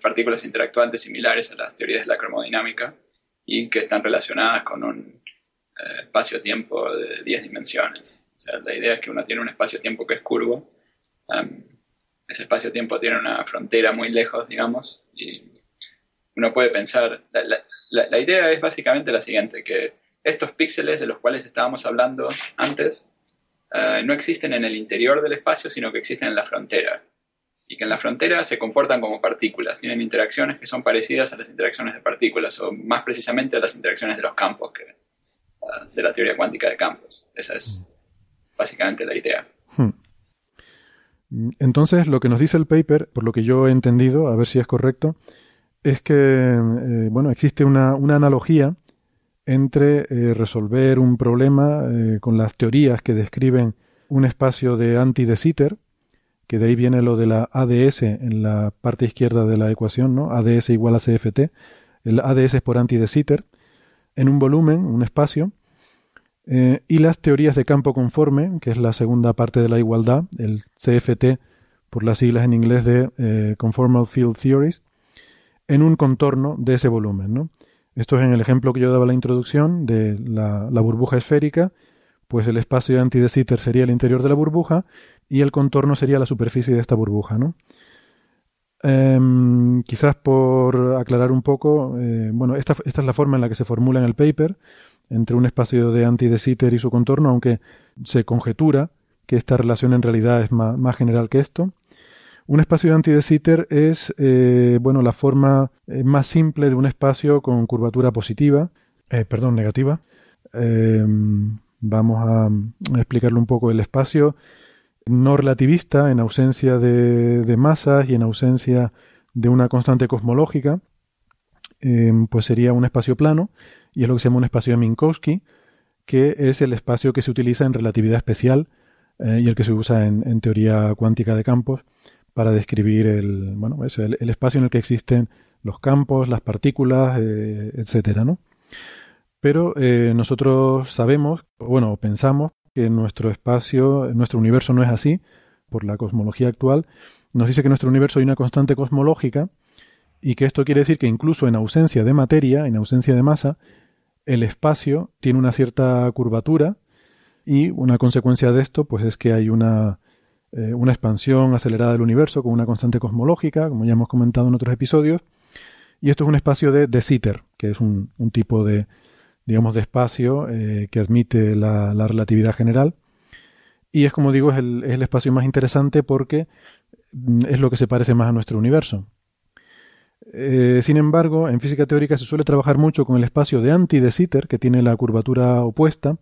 partículas interactuantes similares a las teorías de la cromodinámica y que están relacionadas con un espacio-tiempo de 10 dimensiones. O sea, la idea es que uno tiene un espacio-tiempo que es curvo. ese espacio-tiempo tiene una frontera muy lejos, digamos, y uno puede pensar, la, idea es básicamente la siguiente, que estos píxeles de los cuales estábamos hablando antes eh, no existen en el interior del espacio, sino que existen en la frontera. Y que en la frontera se comportan como partículas, tienen interacciones que son parecidas a las interacciones de partículas, o más precisamente a las interacciones de los campos, que, eh, de la teoría cuántica de campos. Esa es básicamente la idea. Hmm. Entonces, lo que nos dice el paper, por lo que yo he entendido, a ver si es correcto, es que, eh, bueno, existe una, analogía entre eh, resolver un problema eh, con las teorías que describen un espacio de anti de Sitter, que de ahí viene lo de la ADS en la parte izquierda de la ecuación, ¿no? ADS igual a CFT. El ADS es por anti de Sitter, en un volumen, un espacio, y las teorías de campo conforme, que es la segunda parte de la igualdad, el CFT por las siglas en inglés de Conformal Field Theories, en un contorno de ese volumen. Esto es en el ejemplo que yo daba la introducción de la, burbuja esférica, pues el espacio anti de Sitter sería el interior de la burbuja y el contorno sería la superficie de esta burbuja. ¿no? Em, quizás por aclarar un poco, eh, bueno, esta, es la forma en la que se formula en el paper, entre un espacio de anti de Sitter y su contorno, aunque se conjetura que esta relación en realidad es más general que esto. Un espacio de anti de Sitter es eh, bueno, la forma eh, más simple de un espacio con curvatura positiva, perdón, negativa. vamos a, explicarlo un poco. El espacio no relativista, en ausencia de, masas y en ausencia de una constante cosmológica, pues sería un espacio plano, y es lo que se llama un espacio de Minkowski, que es el espacio que se utiliza en relatividad especial y el que se usa en teoría cuántica de campos para describir el, bueno, el, espacio en el que existen los campos, las partículas, eh, etcétera, ¿no? Pero eh, nosotros sabemos, bueno, pensamos que nuestro espacio, nuestro universo no es así, por la cosmología actual. Nos dice que nuestro universo hay una constante cosmológica y que esto quiere decir que incluso en ausencia de materia, en ausencia de masa, el espacio tiene una cierta curvatura y una consecuencia de esto pues es que hay una eh, una expansión acelerada del universo con una constante cosmológica, como ya hemos comentado en otros episodios. Y esto es un espacio de de Sitter, que es un, tipo de, digamos, de espacio eh, que admite la, relatividad general. Y es, como digo, es el, espacio más interesante porque mm, es lo que se parece más a nuestro universo. Eh, sin embargo, en física teórica se suele trabajar mucho con el espacio de anti de Sitter, que tiene la curvatura opuesta,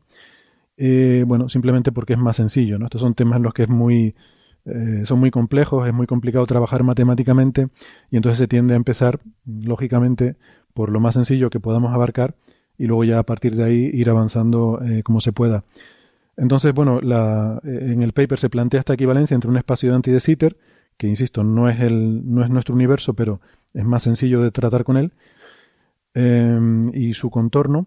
eh, bueno, simplemente porque es más sencillo, ¿no? Estos son temas en los que es muy, son muy complejos, es muy complicado trabajar matemáticamente y entonces se tiende a empezar, lógicamente, por lo más sencillo que podamos abarcar y luego ya a partir de ahí ir avanzando eh, como se pueda. Entonces, bueno, la, en el paper se plantea esta equivalencia entre un espacio de anti de Sitter, que insisto, no es, el, no es nuestro universo, pero es más sencillo de tratar con él, y su contorno,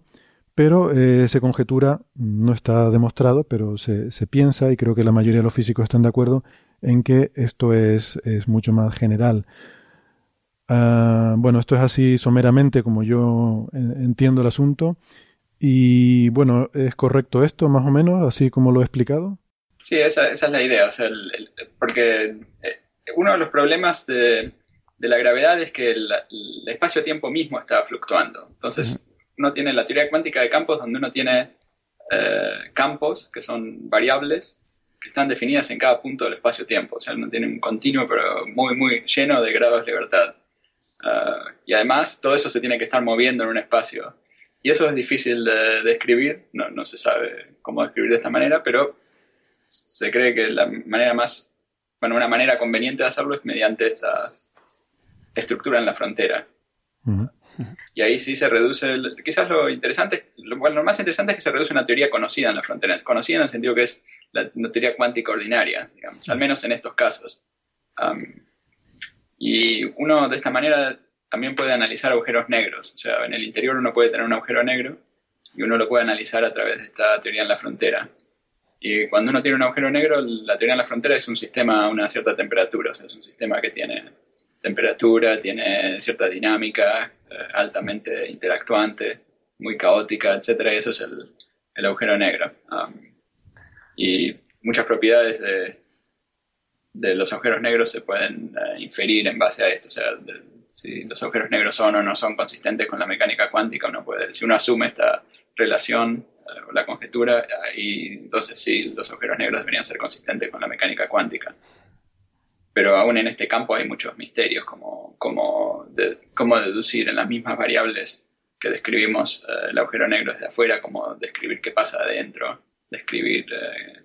pero eh, se conjetura, no está demostrado, pero se, se, piensa, y creo que la mayoría de los físicos están de acuerdo, en que esto es, es mucho más general. Ah, bueno, esto es así someramente como yo entiendo el asunto. Y bueno, ¿es correcto esto más o menos, así como lo he explicado? Sí, esa, esa es la idea. O sea, porque eh, uno de los problemas de, de la gravedad es que el, espacio-tiempo mismo está fluctuando. Entonces, uno tiene la teoría cuántica de campos donde uno tiene eh, campos que son variables que están definidas en cada punto del espacio-tiempo. O sea, uno tiene un continuo pero muy, muy lleno de grados de libertad. Eh, y además todo eso se tiene que estar moviendo en un espacio. Y eso es difícil de describir, no, no se sabe cómo describir de esta manera, pero se cree que la manera más, bueno, una manera conveniente de hacerlo es mediante esta estructura en la frontera. Y ahí sí se reduce, quizás lo interesante, lo, lo más interesante es que se reduce una teoría conocida en la frontera, conocida en el sentido que es la, teoría cuántica ordinaria, digamos, al menos en estos casos. Y uno de esta manera también puede analizar agujeros negros, o sea, en el interior uno puede tener un agujero negro y uno lo puede analizar a través de esta teoría en la frontera. Y cuando uno tiene un agujero negro, la teoría en la frontera es un sistema a una cierta temperatura, o sea, es un sistema que tiene temperatura, tiene cierta dinámica, eh, altamente interactuante, muy caótica, etc. Y eso es el, agujero negro. Y muchas propiedades de, de, los agujeros negros se pueden eh, inferir en base a esto. O sea, si los agujeros negros son o no son consistentes con la mecánica cuántica, uno puede, si uno asume esta relación la conjetura, y entonces sí, los agujeros negros deberían ser consistentes con la mecánica cuántica. Pero aún en este campo hay muchos misterios, como, como cómo deducir en las mismas variables que describimos eh, el agujero negro desde afuera, como describir qué pasa adentro, describir eh,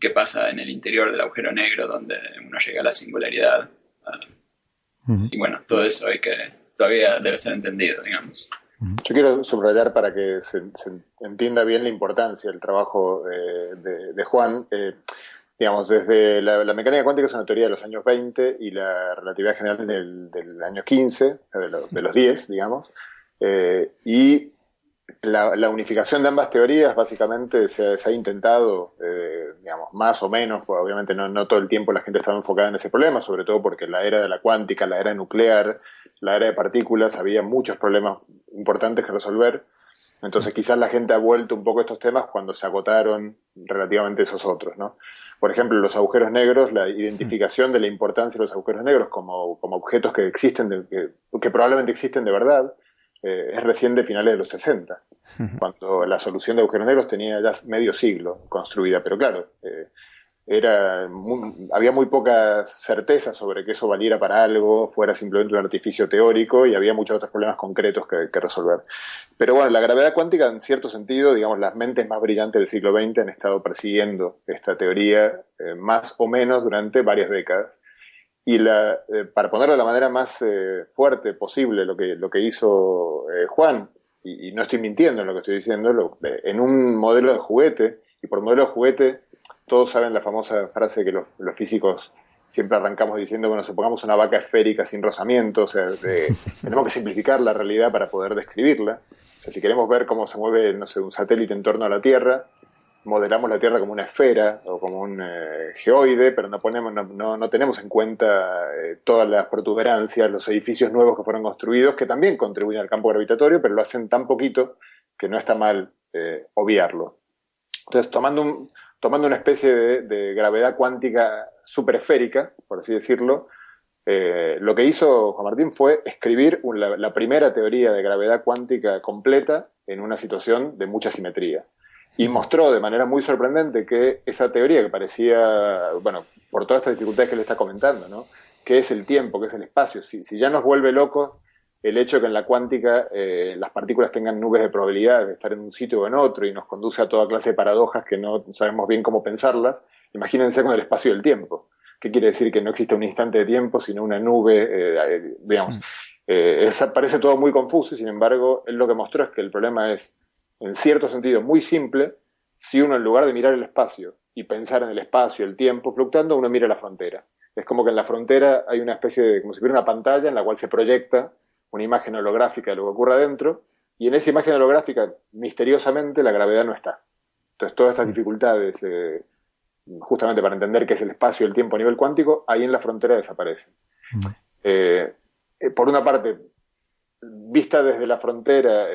qué pasa en el interior del agujero negro, donde uno llega a la singularidad. Y bueno, todo eso hay que, todavía debe ser entendido, digamos. Yo quiero subrayar para que se, entienda bien la importancia del trabajo de, Juan. Eh, digamos, desde la, mecánica cuántica es una teoría de los años 20 y la relatividad general del, año 15, de, los 10, digamos. Eh, y la, unificación de ambas teorías básicamente se, ha intentado, eh, digamos, más o menos, pues obviamente no, no, todo el tiempo la gente estaba enfocada en ese problema, sobre todo porque la era de la cuántica, la era nuclear, la era de partículas, había muchos problemas importantes que resolver. Entonces quizás la gente ha vuelto un poco a estos temas cuando se agotaron relativamente esos otros, ¿no? Por ejemplo, los agujeros negros, la identificación de la importancia de los agujeros negros como, como objetos que existen, que, que, probablemente existen de verdad, eh, es recién de finales de los 60, cuando la solución de agujeros negros tenía ya medio siglo construida. Pero claro, eh, era había muy poca certeza sobre que eso valiera para algo, fuera simplemente un artificio teórico y había muchos otros problemas concretos que, resolver. Pero bueno, la gravedad cuántica, en cierto sentido, digamos, las mentes más brillantes del siglo XX han estado persiguiendo esta teoría eh, más o menos durante varias décadas. Y la, eh, para ponerlo de la manera más eh, fuerte posible, lo que, lo que hizo Juan, y, y, no estoy mintiendo en lo que estoy diciendo, en un modelo de juguete, y por modelo de juguete todos saben la famosa frase que los, físicos siempre arrancamos diciendo, bueno, supongamos una vaca esférica sin rozamiento, o sea, tenemos que simplificar la realidad para poder describirla. O sea, si queremos ver cómo se mueve, no sé, un satélite en torno a la Tierra, modelamos la Tierra como una esfera o como un eh, geoide, pero no, ponemos, no, no, tenemos en cuenta eh, todas las protuberancias, los edificios nuevos que fueron construidos, que también contribuyen al campo gravitatorio, pero lo hacen tan poquito que no está mal eh, obviarlo. Entonces, tomando un, tomando una especie de, gravedad cuántica superesférica, por así decirlo, eh, lo que hizo Juan Martín fue escribir la, primera teoría de gravedad cuántica completa en una situación de mucha simetría. Y mostró de manera muy sorprendente que esa teoría que parecía, bueno, por todas estas dificultades que le está comentando, ¿no? ¿Qué es el tiempo? ¿Qué es el espacio? Si, si ya nos vuelve locos el hecho de que en la cuántica eh, las partículas tengan nubes de probabilidad de estar en un sitio o en otro y nos conduce a toda clase de paradojas que no sabemos bien cómo pensarlas, imagínense con el espacio y el tiempo. ¿Qué quiere decir? Que no existe un instante de tiempo, sino una nube, eh, eh, digamos. Mm. parece todo muy confuso y sin embargo, él lo que mostró es que el problema es, en cierto sentido, muy simple, si uno en lugar de mirar el espacio y pensar en el espacio, el tiempo fluctuando, uno mira la frontera. Es como que en la frontera hay una especie de, como si fuera una pantalla en la cual se proyecta una imagen holográfica de lo que ocurre adentro, y en esa imagen holográfica, misteriosamente, la gravedad no está. Entonces, todas estas mm. dificultades, eh, justamente para entender qué es el espacio y el tiempo a nivel cuántico, ahí en la frontera desaparecen. Mm. Eh, eh, por una parte, vista desde la frontera,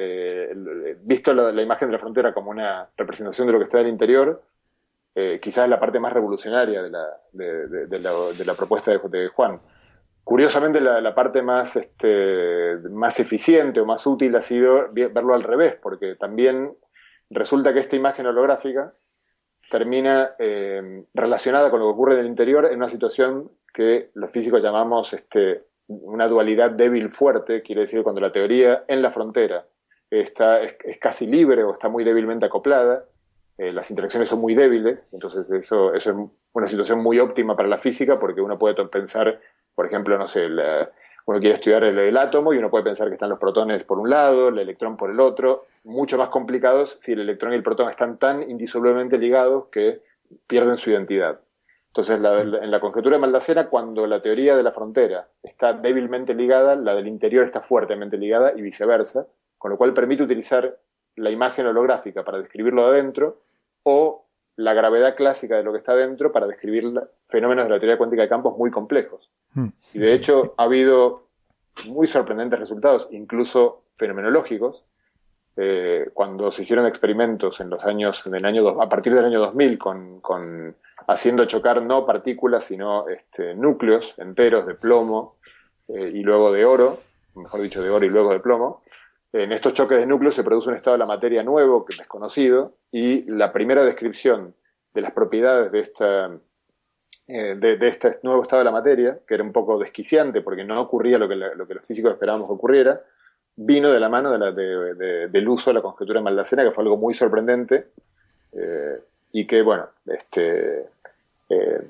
visto la, imagen de la frontera como una representación de lo que está en el interior, quizás es la parte más revolucionaria de la, de, la, propuesta de Juan. Curiosamente, la, parte más, este, más eficiente o más útil ha sido verlo al revés, porque también resulta que esta imagen holográfica termina eh, relacionada con lo que ocurre en el interior en una situación que los físicos llamamos este, una dualidad débil fuerte, quiere decir cuando la teoría en la frontera está, es, casi libre o está muy débilmente acoplada, eh, las interacciones son muy débiles, entonces eso, eso es una situación muy óptima para la física porque uno puede pensar por ejemplo, no sé, uno quiere estudiar el, átomo y uno puede pensar que están los protones por un lado, el electrón por el otro, mucho más complicados si el electrón y el protón están tan indisolublemente ligados que pierden su identidad. Entonces, en la conjetura de Maldacena, cuando la teoría de la frontera está débilmente ligada, la del interior está fuertemente ligada y viceversa, con lo cual permite utilizar la imagen holográfica para describirlo de adentro o la gravedad clásica de lo que está dentro para describir fenómenos de la teoría cuántica de campos muy complejos. Hmm. Y de hecho ha habido muy sorprendentes resultados, incluso fenomenológicos, eh, cuando se hicieron experimentos en los años, en el año a partir del año 2000, con, haciendo chocar no partículas, sino este, núcleos enteros de plomo eh, y luego de oro, mejor dicho, de oro y luego de plomo. En estos choques de núcleos se produce un estado de la materia nuevo, que es desconocido, y la primera descripción de las propiedades de, esta, eh, de, este nuevo estado de la materia, que era un poco desquiciante porque no ocurría lo que los físicos esperábamos que ocurriera, vino de la mano de del uso de la conjetura de Maldacena, que fue algo muy sorprendente eh, y que, bueno, este, eh,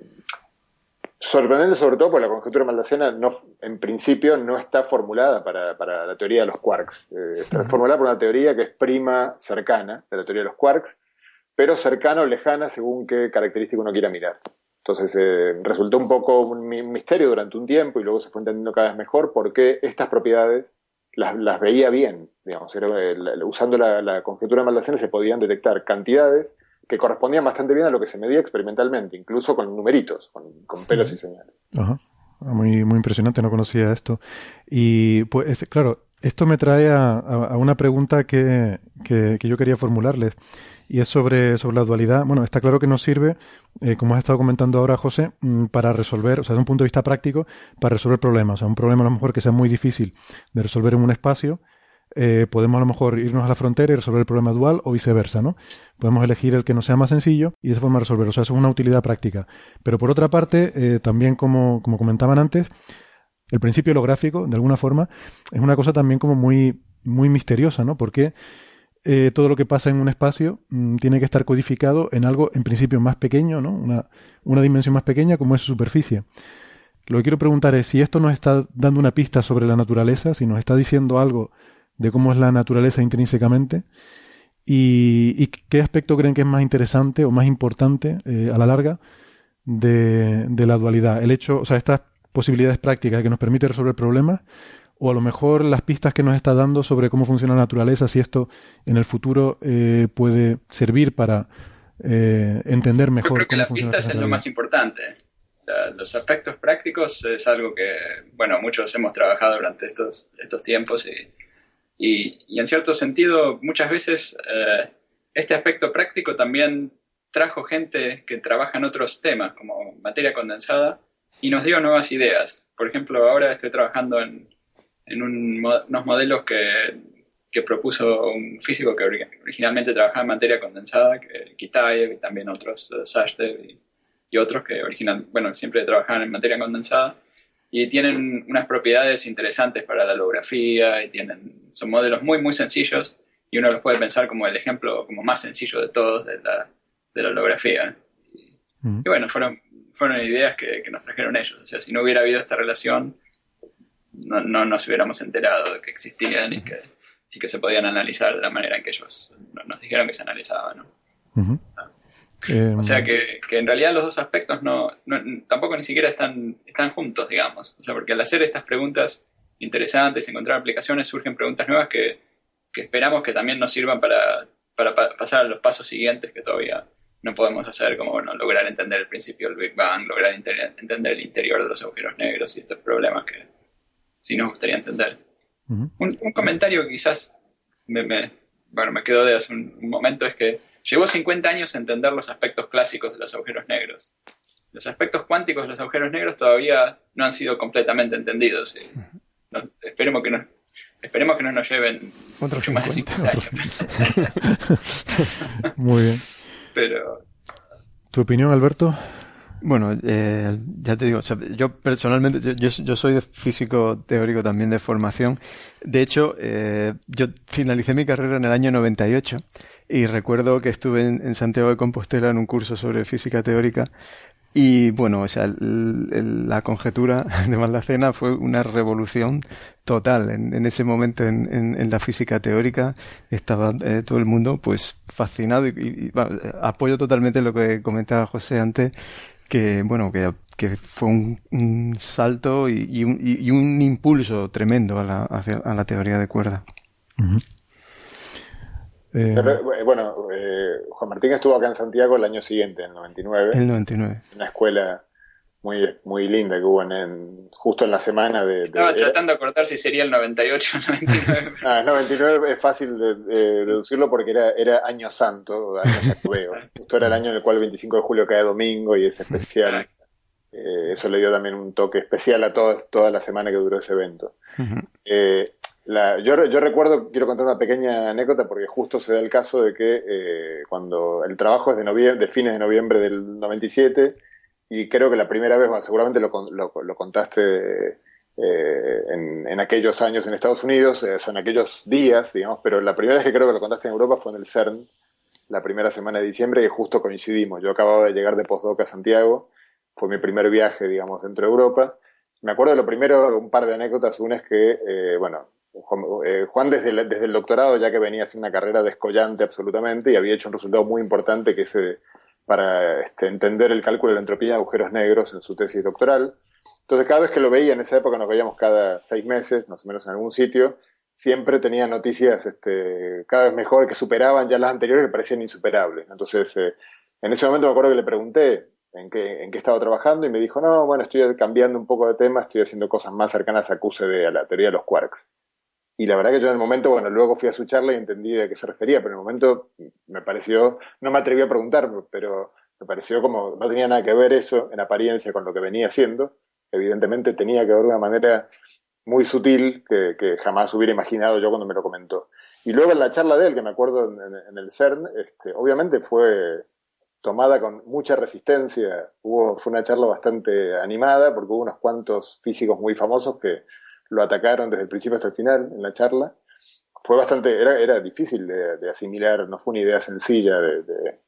sorprendente sobre todo porque la conjetura de Maldacena no, en principio no está formulada para, para la teoría de los quarks. está formulada por una teoría que es prima cercana de la teoría de los quarks, pero cercana o lejana según qué característica uno quiera mirar. Entonces eh, resultó un poco un misterio durante un tiempo y luego se fue entendiendo cada vez mejor por qué estas propiedades las, veía bien. Digamos, eh, usando la, conjetura de Maldacena se podían detectar cantidades que correspondían bastante bien a lo que se medía experimentalmente, incluso con numeritos, con, pelos y señales. Ajá. Ah, muy, muy impresionante, no conocía esto. Y pues, claro, esto me trae a, una pregunta que, que, yo quería formularles y es sobre, sobre la dualidad. Bueno, está claro que nos sirve, eh, como has estado comentando ahora, José, mm, para resolver, o sea, desde un punto de vista práctico, para resolver problemas. O sea, un problema a lo mejor que sea muy difícil de resolver en un espacio, eh, podemos a lo mejor irnos a la frontera y resolver el problema dual o viceversa, ¿no? Podemos elegir el que nos sea más sencillo y de esa forma resolverlo. O sea, eso es una utilidad práctica. Pero por otra parte, eh, también como, como comentaban antes, el principio holográfico, de alguna forma, es una cosa también como muy, muy misteriosa, ¿no? Porque eh, todo lo que pasa en un espacio mm, tiene que estar codificado en algo en principio más pequeño, ¿no? Una, dimensión más pequeña como es su superficie. Lo que quiero preguntar es si esto nos está dando una pista sobre la naturaleza, si nos está diciendo algo de cómo es la naturaleza intrínsecamente y, qué aspecto creen que es más interesante o más importante eh, a la larga de, de, la dualidad. El hecho, o sea, estas posibilidades prácticas que nos permite resolver problemas o a lo mejor las pistas que nos está dando sobre cómo funciona la naturaleza, si esto en el futuro eh, puede servir para eh, entender mejor. Yo creo que las pistas es lo más importante. los aspectos prácticos es algo que, bueno, muchos hemos trabajado durante estos, estos tiempos y, y, en cierto sentido, muchas veces eh, este aspecto práctico también trajo gente que trabaja en otros temas, como materia condensada, y nos dio nuevas ideas. Por ejemplo, ahora estoy trabajando en en unos modelos que, que, propuso un físico que originalmente trabajaba en materia condensada, que Kitaev y también otros, uh, y, otros que original, bueno, siempre trabajaban en materia condensada y tienen unas propiedades interesantes para la holografía y tienen, son modelos muy, muy sencillos y uno los puede pensar como el ejemplo como más sencillo de todos de la, de la holografía. Y, bueno, fueron, fueron ideas que, que, nos trajeron ellos. O sea, si no hubiera habido esta relación, no, no nos hubiéramos enterado de que existían y que sí que se podían analizar de la manera en que ellos nos dijeron que se analizaban. Eh, o sea que, que, en realidad los dos aspectos no, tampoco ni siquiera están, están juntos, digamos. O sea, porque al hacer estas preguntas interesantes, encontrar aplicaciones, surgen preguntas nuevas que, que esperamos que también nos sirvan para, para, pasar a los pasos siguientes que todavía no podemos hacer, como bueno, lograr entender el principio del Big Bang, lograr entender el interior de los agujeros negros y estos problemas que, si nos gustaría entender. un, comentario que quizás me, bueno, me quedó de hace un, momento es que llevó 50 años entender los aspectos clásicos de los agujeros negros. Los aspectos cuánticos de los agujeros negros todavía no han sido completamente entendidos. esperemos, que no, esperemos que no nos lleven mucho más de 50 años. Muy bien. Pero... ¿Tu opinión, Alberto? Bueno, eh, ya te digo, yo personalmente, yo, yo, soy físico teórico también de formación. De hecho, eh, yo finalicé mi carrera en el año 98 y recuerdo que estuve en, Santiago de Compostela en un curso sobre física teórica y bueno, o sea, la conjetura de Maldacena fue una revolución total. En, ese momento en, en, la física teórica estaba eh, todo el mundo pues fascinado y, apoyo totalmente lo que comentaba José antes que bueno que, que fue un, salto y, un, y, un, impulso tremendo a la, a la teoría de cuerda. Eh, bueno, eh, Juan Martín estuvo acá en Santiago el año siguiente, en el 99. El 99. En una escuela muy, muy linda que hubo en, justo en la semana de... Estaba tratando de acordar si sería el 98 o el 99. ah, el 99 es fácil de, deducirlo porque era, era año santo, año justo era el año en el cual el 25 de julio cae domingo y es especial. Eh, eso le dio también un toque especial a toda, toda la semana que duró ese evento. eh, la, yo, yo, recuerdo, quiero contar una pequeña anécdota porque justo se da el caso de que eh, cuando el trabajo es de, noviembre, de fines de noviembre del 97 y creo que la primera vez, seguramente lo, lo, contaste eh, en, en, aquellos años en Estados Unidos, eh, son aquellos días, digamos, pero la primera vez que creo que lo contaste en Europa fue en el CERN, la primera semana de diciembre, y justo coincidimos. Yo acababa de llegar de postdoc a Santiago, fue mi primer viaje, digamos, dentro de Europa. Me acuerdo de lo primero, un par de anécdotas. Una es que, eh, bueno, Juan, desde, el, desde el doctorado, ya que venía haciendo una carrera descollante absolutamente y había hecho un resultado muy importante que ese para este, entender el cálculo de la entropía de agujeros negros en su tesis doctoral. Entonces, cada vez que lo veía, en esa época nos veíamos cada seis meses, más o menos en algún sitio, siempre tenía noticias este, cada vez mejor que superaban ya las anteriores que parecían insuperables. Entonces, eh, en ese momento me acuerdo que le pregunté en qué, en qué estaba trabajando y me dijo, no, bueno, estoy cambiando un poco de tema, estoy haciendo cosas más cercanas a QCD, a la teoría de los quarks. Y la verdad que yo en el momento, bueno, luego fui a su charla y entendí de qué se refería, pero en el momento me pareció, no me atreví a preguntar, pero me pareció como no tenía nada que ver eso en apariencia con lo que venía haciendo. Evidentemente tenía que ver de una manera muy sutil que, jamás hubiera imaginado yo cuando me lo comentó. Y luego en la charla de él, que me acuerdo en, el CERN, este, obviamente fue tomada con mucha resistencia. Fue una charla bastante animada porque hubo unos cuantos físicos muy famosos que lo atacaron desde el principio hasta el final en la charla. Fue bastante, era, era difícil de, asimilar, no fue una idea sencilla de,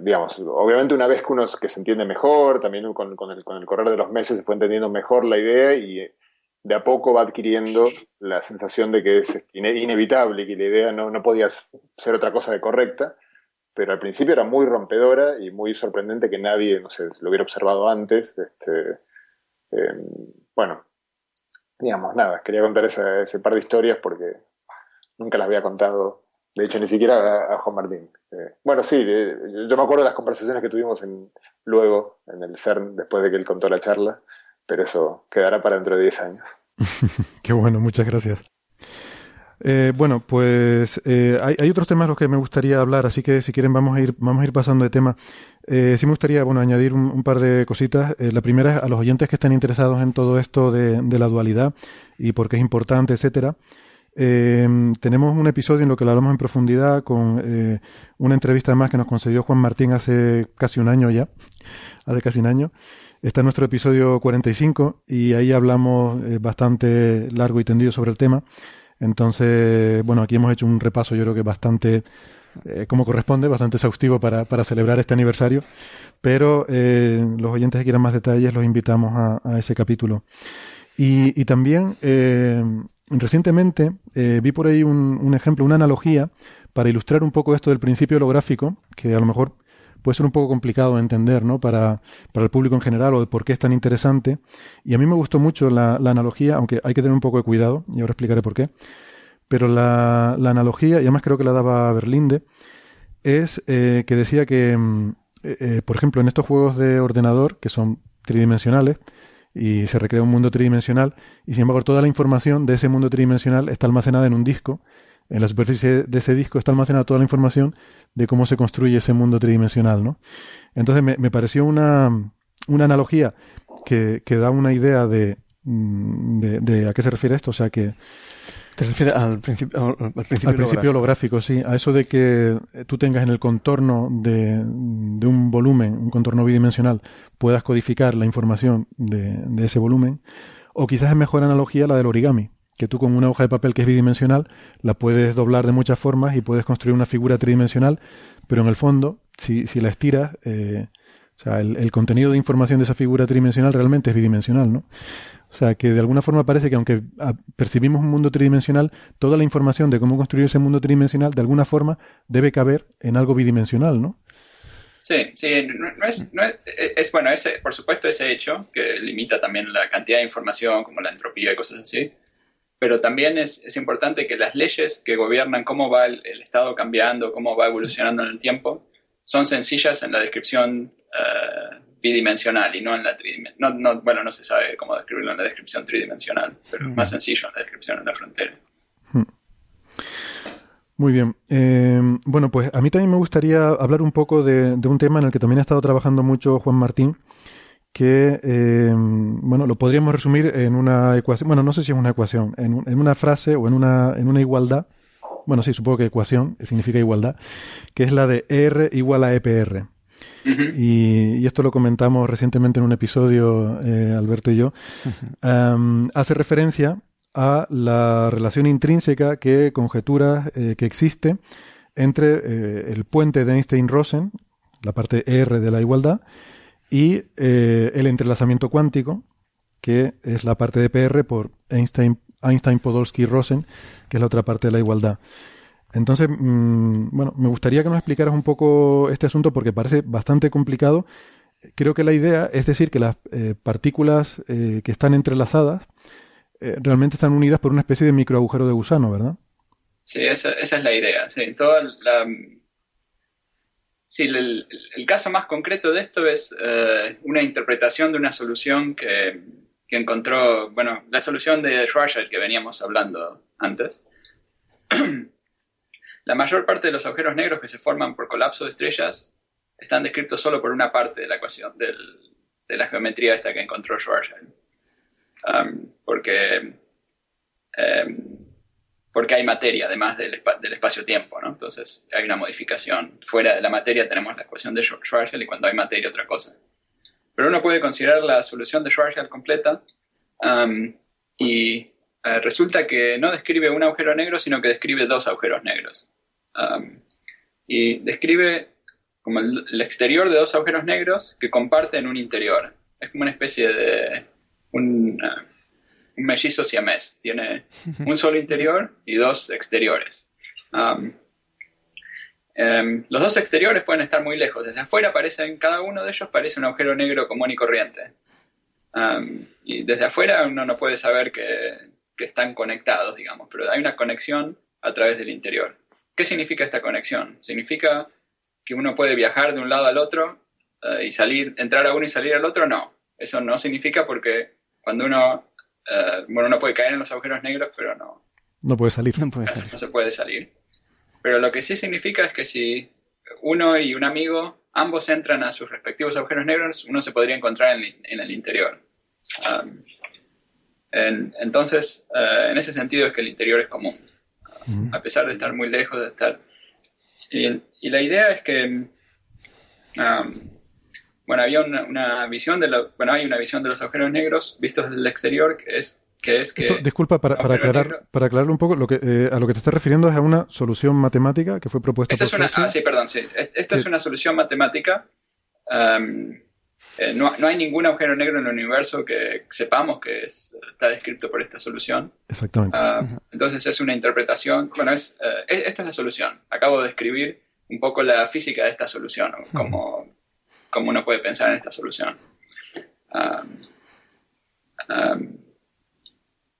digamos, obviamente una vez que uno que se entiende mejor, también con, con, el, con el correr de los meses se fue entendiendo mejor la idea y de a poco va adquiriendo la sensación de que es inevitable y que la idea no, no podía ser otra cosa de correcta, pero al principio era muy rompedora y muy sorprendente que nadie, no sé, lo hubiera observado antes. Este, eh, bueno, digamos, nada, quería contar ese, par de historias porque nunca las había contado, de hecho, ni siquiera a, Juan Martín. Eh, bueno, sí, yo me acuerdo de las conversaciones que tuvimos en, luego en el CERN después de que él contó la charla, pero eso quedará para dentro de 10 años. Qué bueno, muchas gracias. Eh, bueno, pues eh, hay, otros temas los que me gustaría hablar, así que si quieren vamos a ir, vamos a ir pasando de tema. Eh, sí me gustaría, bueno, añadir un, par de cositas. Eh, la primera es a los oyentes que estén interesados en todo esto de, la dualidad y por qué es importante, etcétera. tenemos un episodio en lo que lo hablamos en profundidad con una entrevista además que nos concedió Juan Martín hace casi un año ya, hace casi un año. Está en nuestro episodio 45 y ahí hablamos bastante largo y tendido sobre el tema. Entonces, bueno, aquí hemos hecho un repaso, yo creo que bastante, eh, como corresponde, bastante exhaustivo para, para celebrar este aniversario. Pero eh, los oyentes que quieran más detalles, los invitamos a, ese capítulo. Y, también, eh, recientemente, vi por ahí un, un ejemplo, una analogía para ilustrar un poco esto del principio holográfico, que a lo mejor puede ser un poco complicado de entender, ¿no? Para, para el público en general o de por qué es tan interesante. Y a mí me gustó mucho la, analogía, aunque hay que tener un poco de cuidado, y ahora explicaré por qué. Pero la, analogía, y además creo que la daba Berlinde, es eh, que decía que, mm, eh, eh, por ejemplo, en estos juegos de ordenador, que son tridimensionales, y se recrea un mundo tridimensional, y sin embargo toda la información de ese mundo tridimensional está almacenada en un disco, en la superficie de ese disco está almacenada toda la información de cómo se construye ese mundo tridimensional, ¿no? Entonces me, me pareció una, una analogía que, que, da una idea de, mm, de, de, a qué se refiere esto, o sea que... Te refieres al, principio, al principio, al principio holográfico, sí, a eso de que tú tengas en el contorno de, de un volumen, un contorno bidimensional, puedas codificar la información de, de ese volumen, o quizás es mejor analogía la del origami, que tú con una hoja de papel que es bidimensional la puedes doblar de muchas formas y puedes construir una figura tridimensional, pero en el fondo, si, si la estiras, eh, o sea, el, contenido de información de esa figura tridimensional realmente es bidimensional, ¿no? O sea, que de alguna forma parece que aunque ah, percibimos un mundo tridimensional, toda la información de cómo construir ese mundo tridimensional, de alguna forma, debe caber en algo bidimensional, ¿no? Sí, sí, no, es, no es, es, bueno, ese, por supuesto ese hecho, que limita también la cantidad de información, como la entropía y cosas así, pero también es, es, importante que las leyes que gobiernan cómo va el, Estado cambiando, cómo va evolucionando en el tiempo, son sencillas en la descripción uh, bidimensional y no en la tridimensional. No, no, bueno, no se sabe cómo describirlo en la descripción tridimensional, pero es más sencillo en la descripción en la frontera. Hmm. Muy bien. Eh, bueno, pues a mí también me gustaría hablar un poco de, de, un tema en el que también ha estado trabajando mucho Juan Martín, que, eh, bueno, lo podríamos resumir en una ecuación, bueno, no sé si es una ecuación, en, en, una frase o en una, en una igualdad, bueno, sí, supongo que ecuación significa igualdad, que es la de R igual a EPR. y, y, esto lo comentamos recientemente en un episodio, eh, Alberto y yo, um, hace referencia a la relación intrínseca que conjetura eh, que existe entre eh, el puente de Einstein-Rosen, la parte R de la igualdad, y eh, el entrelazamiento cuántico, que es la parte de PR por Einstein, Einstein Podolsky Rosen, que es la otra parte de la igualdad. Entonces, mm, bueno, me gustaría que nos explicaras un poco este asunto porque parece bastante complicado. Creo que la idea es decir que las eh, partículas eh, que están entrelazadas realmente están unidas por una especie de microagujero de gusano, ¿verdad? Sí, esa, esa es la idea. Sí, toda la, Sí, el, caso más concreto de esto es eh, una interpretación de una solución que, encontró, bueno, la solución de Schwarzschild que veníamos hablando antes. la mayor parte de los agujeros negros que se forman por colapso de estrellas están descritos solo por una parte de la ecuación, de la geometría esta que encontró Schwarzschild. Porque em, porque hay materia además del, del espacio-tiempo, ¿no? Entonces hay una modificación. Fuera de la materia tenemos la ecuación de Schwarzschild y cuando hay materia otra cosa. Pero uno puede considerar la solución de Schwarzschild completa um, y eh, resulta que no describe un agujero negro, sino que describe dos agujeros negros. Um, y describe como el, exterior de dos agujeros negros que comparten un interior. Es como una especie de... Un, un mellizo siamés. Tiene un solo interior y dos exteriores. Um, em, los dos exteriores pueden estar muy lejos. Desde afuera parecen, cada uno de ellos parece un agujero negro común y corriente. Um, y desde afuera uno no puede saber que, están conectados, digamos, pero hay una conexión a través del interior. ¿Qué significa esta conexión? ¿Significa que uno puede viajar de un lado al otro eh, y salir, entrar a uno y salir al otro? No. Eso no significa porque cuando uno eh, bueno, uno puede caer en los agujeros negros, pero no. No puede salir. No, puede salir. no se puede salir. Pero lo que sí significa es que si uno y un amigo ambos entran a sus respectivos agujeros negros, uno se podría encontrar en, el interior. Um, entonces, eh, en ese sentido es que el interior es común, a pesar de estar muy lejos de estar. Y, la idea es que um, bueno, había una, visión de bueno, hay una visión de los agujeros negros vistos desde el exterior que es que es que disculpa para, para aclarar para aclarar un poco lo que eh, a lo que te estás refiriendo es a una solución matemática que fue propuesta por es una, ah, sí, perdón, sí. Esto es una solución matemática. Eh, no, no, hay ningún agujero negro en el universo que sepamos que está descrito por esta solución. Exactamente. Ah, entonces es una interpretación. Bueno, es, eh, esta es la solución. Acabo de describir un poco la física de esta solución, como cómo uno puede pensar en esta solución.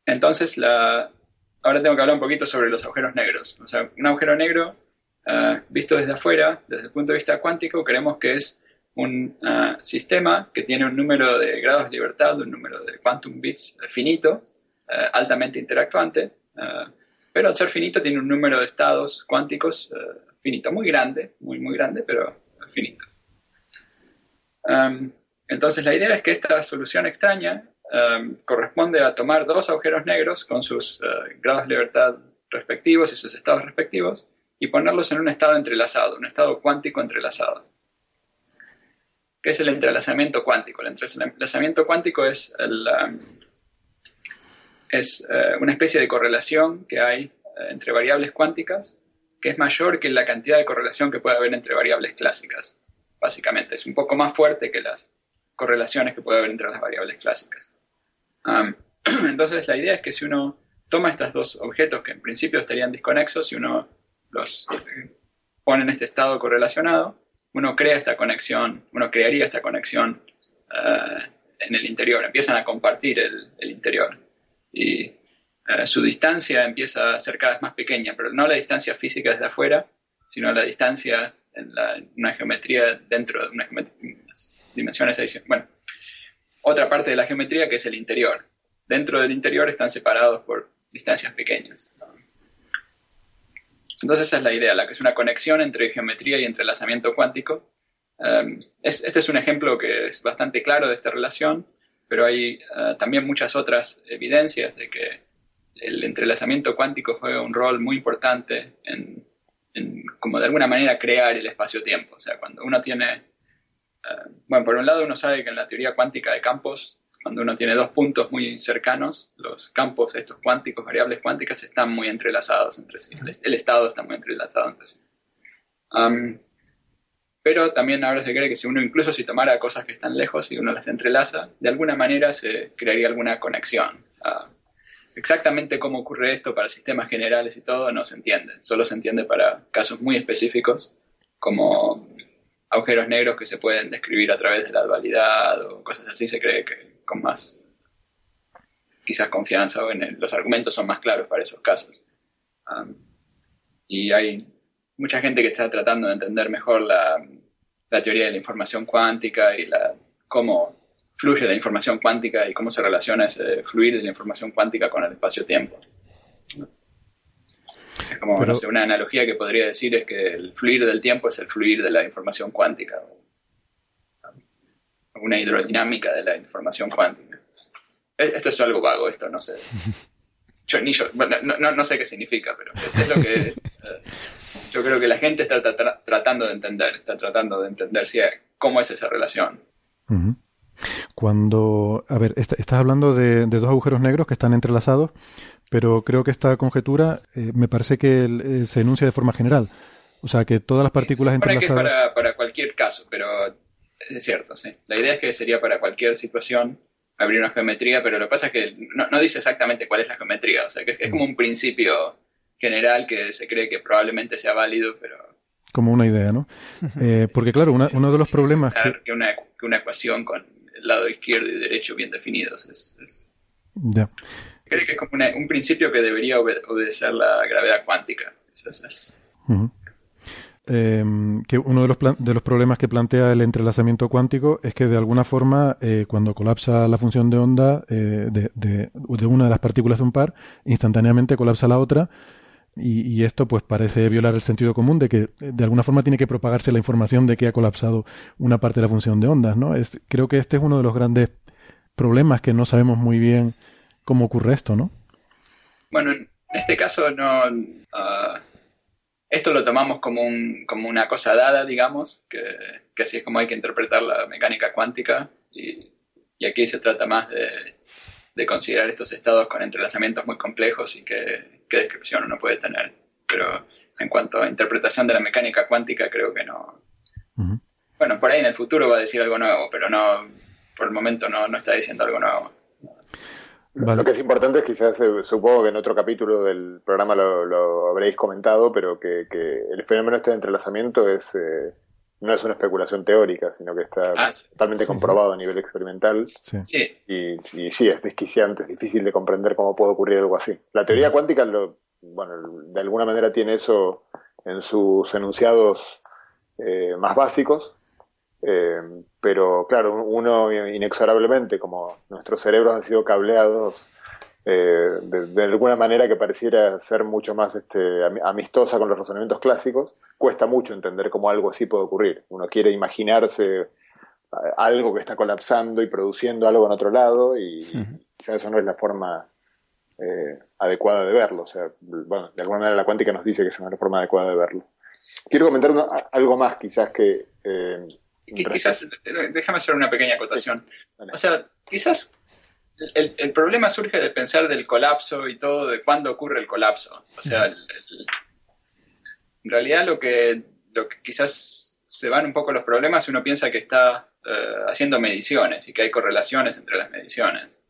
entonces, la, ahora tengo que hablar un poquito sobre los agujeros negros. O sea, un agujero negro, ah, visto desde afuera, desde el punto de vista cuántico, creemos que es un ah, sistema que tiene un número de grados de libertad, un número de quantum bits finito, ah, altamente interactuante, pero al ser finito tiene un número de estados cuánticos finito, muy grande, muy, muy grande, pero finito entonces la idea es que esta solución extraña corresponde a tomar dos agujeros negros con sus eh, grados de libertad respectivos y sus estados respectivos y ponerlos en un estado entrelazado, un estado cuántico entrelazado. ¿Qué es el entrelazamiento cuántico? El entrelazamiento cuántico es, eh, una especie de correlación que hay eh, entre variables cuánticas que es mayor que la cantidad de correlación que puede haber entre variables clásicas básicamente. Es un poco más fuerte que las correlaciones que puede haber entre las variables clásicas. entonces, la idea es que si uno toma estos dos objetos que en principio estarían desconexos y uno los pone en este estado correlacionado, uno crea esta conexión, uno crearía esta conexión eh, en el interior, empiezan a compartir el, interior. Y eh, su distancia empieza a ser cada vez más pequeña, pero no la distancia física desde afuera, sino la distancia en, una geometría dentro de una dimensiones. Bueno, otra parte de la geometría que es el interior. Dentro del interior están separados por distancias pequeñas. Entonces esa es la idea, la que es una conexión entre geometría y entrelazamiento cuántico. Um, este es un ejemplo que es bastante claro de esta relación, pero hay uh, también muchas otras evidencias de que el entrelazamiento cuántico juega un rol muy importante en, como de alguna manera crear el espacio-tiempo. O sea, cuando uno tiene, uh, bueno, por un lado uno sabe que en la teoría cuántica de campos cuando uno tiene dos puntos muy cercanos, los campos estos cuánticos, variables cuánticas, están muy entrelazados entre sí. El, estado está muy entrelazado entre sí. pero también ahora se cree que si uno incluso si tomara cosas que están lejos y uno las entrelaza, de alguna manera se crearía alguna conexión. Ah, exactamente cómo ocurre esto para sistemas generales y todo no se entiende. Solo se entiende para casos muy específicos, como agujeros negros que se pueden describir a través de la dualidad o cosas así. Se cree que con más quizás confianza o en los argumentos son más claros para esos casos. y hay mucha gente que está tratando de entender mejor la, teoría de la información cuántica y la, cómo fluye la información cuántica y cómo se relaciona ese fluir de la información cuántica con el espacio-tiempo. Es como, una analogía que podría decir es que el fluir del tiempo es el fluir de la información cuántica una hidrodinámica de la información cuántica. Esto es algo vago, esto no sé. Yo, ni yo, no, sé qué significa, pero es lo que eh, yo creo que la gente está tratando de entender, está tratando de entender si, cómo es esa relación. Cuando, a ver, estás hablando de, dos agujeros negros que están entrelazados, pero creo que esta conjetura eh, me parece que eh, se enuncia de forma general. O sea, que todas las partículas entrelazadas. para, para cualquier caso, pero es cierto, sí. La idea es que sería para cualquier situación abrir una geometría, pero lo que pasa es que no, dice exactamente cuál es la geometría. O sea, que es como un principio general que se cree que probablemente sea válido, pero... Como una idea, ¿no? Eh, porque claro, uno de los problemas... Que... una, una, ecuación con el lado izquierdo y derecho bien definidos. Es. Creo que es como un principio que debería obedecer la gravedad cuántica. Es, Em, que uno de los, de los problemas que plantea el entrelazamiento cuántico es que de alguna forma eh, cuando colapsa la función de onda eh, de, de, una de las partículas de un par, instantáneamente colapsa la otra y, esto pues parece violar el sentido común de que eh, de alguna forma tiene que propagarse la información de que ha colapsado una parte de la función de ondas, ¿no? Es, creo que este es uno de los grandes problemas que no sabemos muy bien cómo ocurre esto, ¿no? Bueno, en este caso no... Ah, esto lo tomamos como, un, como una cosa dada, digamos, que, que, así es como hay que interpretar la mecánica cuántica y, y aquí se trata más de, de, considerar estos estados con entrelazamientos muy complejos y qué, qué descripción uno puede tener. Pero en cuanto a interpretación de la mecánica cuántica, creo que no. Bueno, por ahí en el futuro va a decir algo nuevo, pero no, por el momento no, no está diciendo algo nuevo. Lo que es importante es quizás, eh, supongo que en otro capítulo del programa lo, habréis comentado, pero que, el fenómeno este de entrelazamiento es eh, no es una especulación teórica, sino que está ah, totalmente comprobado a nivel experimental. Sí. Y, sí, es desquiciante, es difícil de comprender cómo puede ocurrir algo así. La teoría cuántica, lo, bueno, de alguna manera tiene eso en sus enunciados eh, más básicos, eh, pero claro, uno inexorablemente, como nuestros cerebros han sido cableados eh, de, alguna manera que pareciera ser mucho más este, amistosa con los razonamientos clásicos, cuesta mucho entender cómo algo así puede ocurrir. Uno quiere imaginarse eh, algo que está colapsando y produciendo algo en otro lado y eso no es la forma adecuada de verlo. O sea, bueno, de alguna manera la cuántica nos dice que esa no es la forma adecuada de verlo. Quiero comentar algo más quizás que quizás, déjame hacer una pequeña acotación. O sea, quizás el, el, problema surge de pensar del colapso y todo, de cuándo ocurre el colapso. O sea, en realidad lo que, lo que quizás se van un poco los problemas si uno piensa que está eh, haciendo mediciones y que hay correlaciones entre las mediciones.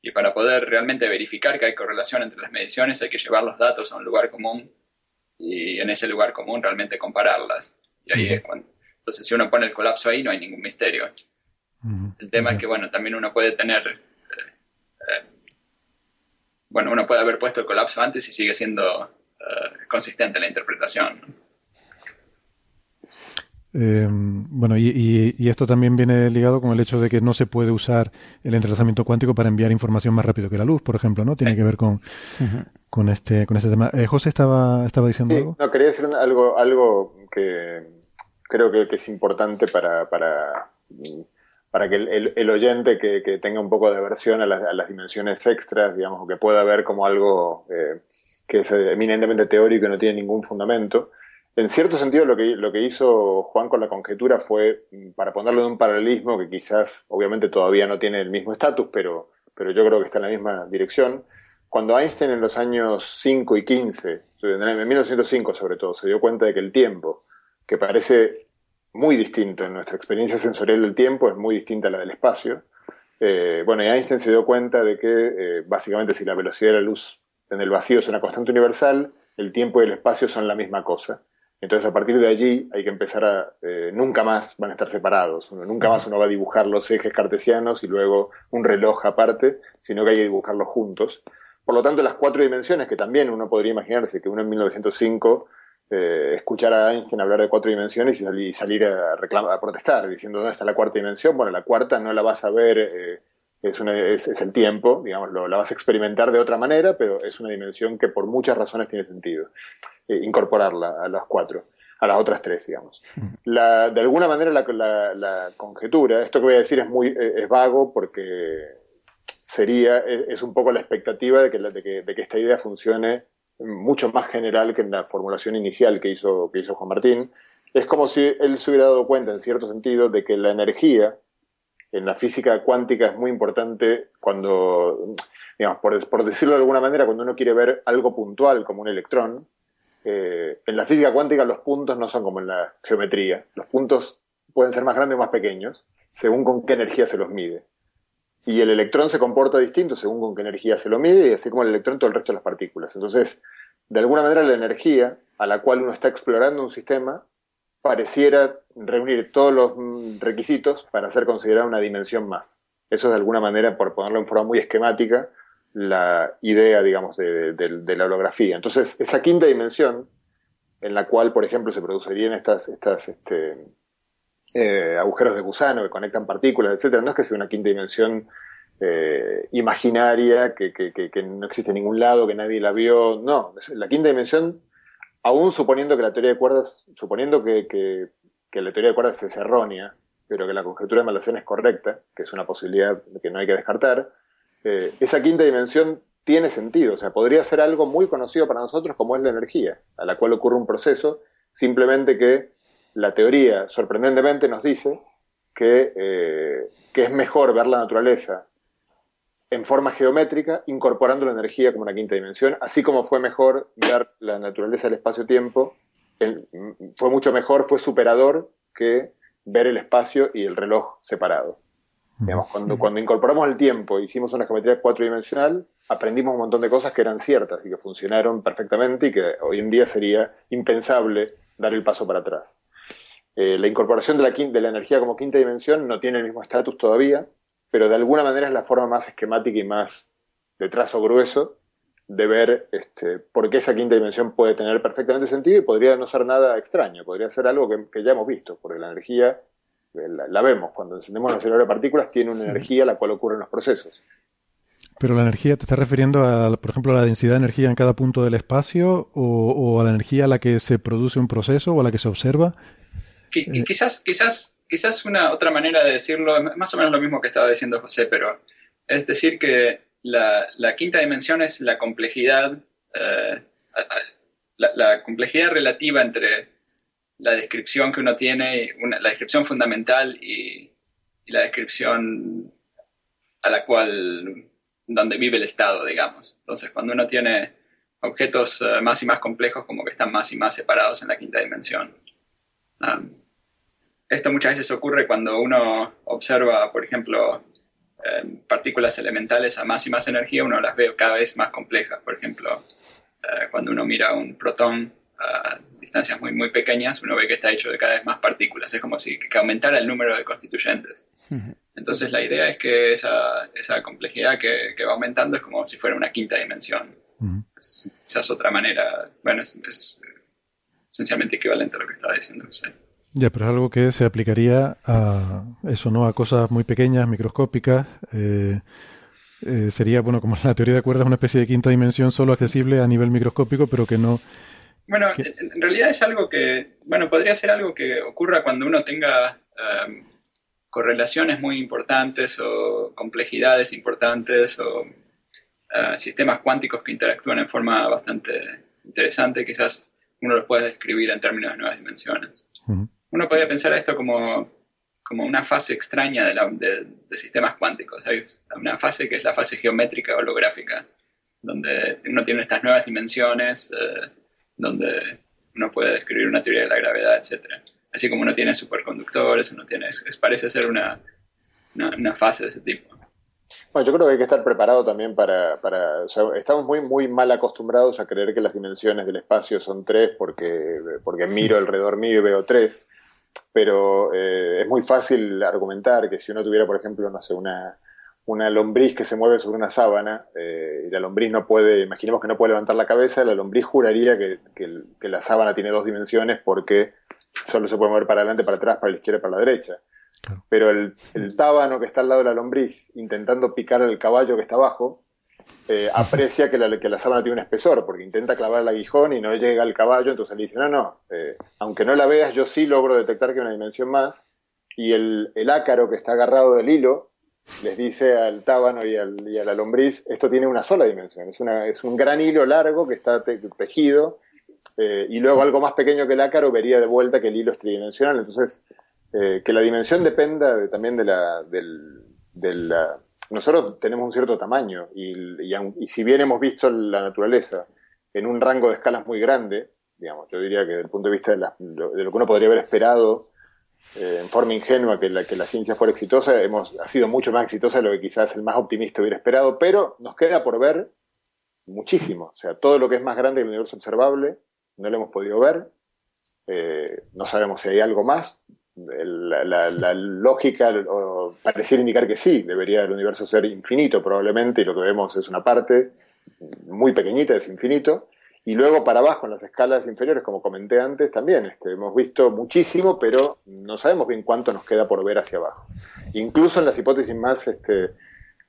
Y para poder realmente verificar que hay correlación entre las mediciones hay que llevar los datos a un lugar común y en ese lugar común realmente compararlas. Y ahí es cuando, entonces, si uno pone el colapso ahí, no hay ningún misterio. El tema es que, bueno, también uno puede tener, bueno, uno puede haber puesto el colapso antes y sigue siendo consistente la interpretación. Eh, bueno, y, esto también viene ligado con el hecho de que no se puede usar el entrelazamiento cuántico para enviar información más rápido que la luz, por ejemplo, ¿no? Tiene que ver con, con este con este tema. Eh, José estaba, estaba diciendo algo. No, quería decir algo, algo que creo que, es importante para, para, para que el, oyente que, tenga un poco de aversión a las, dimensiones extras, digamos, o que pueda ver como algo eh, que es eminentemente teórico y no tiene ningún fundamento, en cierto sentido, lo que, lo que hizo Juan con la conjetura fue, mm, para ponerlo en un paralelismo que quizás, obviamente, todavía no tiene el mismo estatus, pero, pero yo creo que está en la misma dirección. Cuando Einstein en los años 5 y 15, en 1905 sobre todo, se dio cuenta de que el tiempo, que parece muy distinto en nuestra experiencia sensorial del tiempo, es muy distinta a la del espacio. Eh, bueno, y Einstein se dio cuenta de que eh, básicamente si la velocidad de la luz en el vacío es una constante universal, el tiempo y el espacio son la misma cosa. Entonces, a partir de allí hay que empezar a. Eh, nunca más van a estar separados. nunca más uno va a dibujar los ejes cartesianos y luego un reloj aparte, sino que hay que dibujarlos juntos. Por lo tanto, las cuatro dimensiones, que también uno podría imaginarse que uno en 1905 eh, escuchara a Einstein hablar de cuatro dimensiones y, salir a, reclamar, a protestar, diciendo dónde está la cuarta dimensión. Bueno, la cuarta no la vas a ver, eh, es, es, el tiempo, digamos, la vas a experimentar de otra manera, pero es una dimensión que por muchas razones tiene sentido. Eh, incorporarla a las cuatro, a las otras tres, digamos. La, de alguna manera la, conjetura, esto que voy a decir es muy eh, es vago porque sería, es, un poco la expectativa de que, de que, de que esta idea funcione mucho más general que en la formulación inicial que hizo, que hizo Juan Martín. Es como si él se hubiera dado cuenta, en cierto sentido, de que la energía en la física cuántica es muy importante cuando, digamos, por, decirlo de alguna manera, cuando uno quiere ver algo puntual como un electrón, eh, en la física cuántica los puntos no son como en la geometría. Los puntos pueden ser más grandes o más pequeños, según con qué energía se los mide. Y el electrón se comporta distinto según con qué energía se lo mide, y así como el electrón todo el resto de las partículas. Entonces, de alguna manera la energía a la cual uno está explorando un sistema pareciera reunir todos los mm, requisitos para ser considerada una dimensión más. Eso es de alguna manera, por ponerlo en forma muy esquemática, la idea, digamos, de, la holografía. Entonces, esa quinta dimensión, en la cual, por ejemplo, se producirían estas, estas este, eh, agujeros de gusano que conectan partículas, etcétera, no es que sea una quinta dimensión eh, imaginaria, que, no existe en ningún lado, que nadie la vio. No, la quinta dimensión, aún suponiendo que la teoría de cuerdas, suponiendo que, la teoría de cuerdas es errónea, pero que la conjetura de Malacén es correcta, que es una posibilidad que no hay que descartar, eh, esa quinta dimensión tiene sentido, o sea, podría ser algo muy conocido para nosotros como es la energía, a la cual ocurre un proceso, simplemente que la teoría sorprendentemente nos dice que, eh, que es mejor ver la naturaleza en forma geométrica, incorporando la energía como una quinta dimensión, así como fue mejor ver la naturaleza del espacio-tiempo, fue mucho mejor, fue superador que ver el espacio y el reloj separado cuando, cuando incorporamos el tiempo, hicimos una geometría cuatridimensional, aprendimos un montón de cosas que eran ciertas y que funcionaron perfectamente y que hoy en día sería impensable dar el paso para atrás. Eh, la incorporación de la, de la energía como quinta dimensión no tiene el mismo estatus todavía, pero de alguna manera es la forma más esquemática y más de trazo grueso de ver este, por qué esa quinta dimensión puede tener perfectamente sentido y podría no ser nada extraño, podría ser algo que, que ya hemos visto, porque la energía la, vemos, cuando encendemos el acelerador de partículas tiene una energía la cual ocurre en los procesos. Pero la energía, ¿te estás refiriendo a, por ejemplo, a la densidad de energía en cada punto del espacio o, a la energía a la que se produce un proceso o a la que se observa? Eh, quizás, quizás, quizás una otra manera de decirlo, más o menos lo mismo que estaba diciendo José, pero es decir que la, quinta dimensión es la complejidad, eh, la, complejidad relativa entre la descripción que uno tiene, la descripción fundamental y, la descripción a la cual, donde vive el Estado, digamos. Entonces, cuando uno tiene objetos eh, más y más complejos, como que están más y más separados en la quinta dimensión. Esto muchas veces ocurre cuando uno observa, por ejemplo, eh, partículas elementales a más y más energía, uno las ve cada vez más complejas. Por ejemplo, eh, cuando uno mira un protón a distancias muy, muy pequeñas, uno ve que está hecho de cada vez más partículas. Es como si que aumentara el número de constituyentes. Entonces la idea es que esa, esa complejidad que, que, va aumentando es como si fuera una quinta dimensión. esa es, otra manera, bueno, es, esencialmente equivalente a lo que estaba diciendo usted. Ya, pero es algo que se aplicaría a eso, ¿no? A cosas muy pequeñas, microscópicas. Eh, eh, sería, bueno, como la teoría de cuerdas, una especie de quinta dimensión solo accesible a nivel microscópico, pero que no... Bueno, en realidad es algo que, bueno, podría ser algo que ocurra cuando uno tenga um, correlaciones muy importantes o complejidades importantes o uh, sistemas cuánticos que interactúan en forma bastante interesante, quizás uno los pueda describir en términos de nuevas dimensiones. Uno podría pensar esto como como una fase extraña de, sistemas cuánticos. Hay una fase que es la fase geométrica holográfica, donde uno tiene estas nuevas dimensiones, eh, donde uno puede describir una teoría de la gravedad, etc. Así como uno tiene superconductores, uno tiene, parece ser una, una, fase de ese tipo. Bueno, yo creo que hay que estar preparado también para... para estamos muy, muy mal acostumbrados a creer que las dimensiones del espacio son tres porque, porque miro alrededor mío y veo tres pero eh, es muy fácil argumentar que si uno tuviera, por ejemplo, no sé, una, una lombriz que se mueve sobre una sábana eh, y la lombriz no puede, imaginemos que no puede levantar la cabeza, la lombriz juraría que, que, la sábana tiene dos dimensiones porque solo se puede mover para adelante, para atrás, para la izquierda para la derecha. Pero el, el tábano que está al lado de la lombriz intentando picar al caballo que está abajo, eh, aprecia que la, que la sábana tiene un espesor, porque intenta clavar el aguijón y no llega al caballo, entonces le dice, no, no, eh, aunque no la veas, yo sí logro detectar que hay una dimensión más, y el, el ácaro que está agarrado del hilo les dice al tábano y, al, y, a la lombriz, esto tiene una sola dimensión, es, una, es un gran hilo largo que está tejido, eh, y luego algo más pequeño que el ácaro vería de vuelta que el hilo es tridimensional, entonces que la dimensión dependa también de la, del, de la nosotros tenemos un cierto tamaño y, si bien hemos visto la naturaleza en un rango de escalas muy grande, digamos, yo diría que desde el punto de vista de, lo, que uno podría haber esperado eh, en forma ingenua que la, que la ciencia fuera exitosa, hemos ha sido mucho más exitosa de lo que quizás el más optimista hubiera esperado, pero nos queda por ver muchísimo. O sea, todo lo que es más grande que el universo observable no lo hemos podido ver. Eh, no sabemos si hay algo más, la, lógica pareciera indicar que sí, debería el universo ser infinito probablemente, y lo que vemos es una parte muy pequeñita ese infinito. Y luego para abajo, en las escalas inferiores, como comenté antes, también este, hemos visto muchísimo, pero no sabemos bien cuánto nos queda por ver hacia abajo. Incluso en las hipótesis más, este,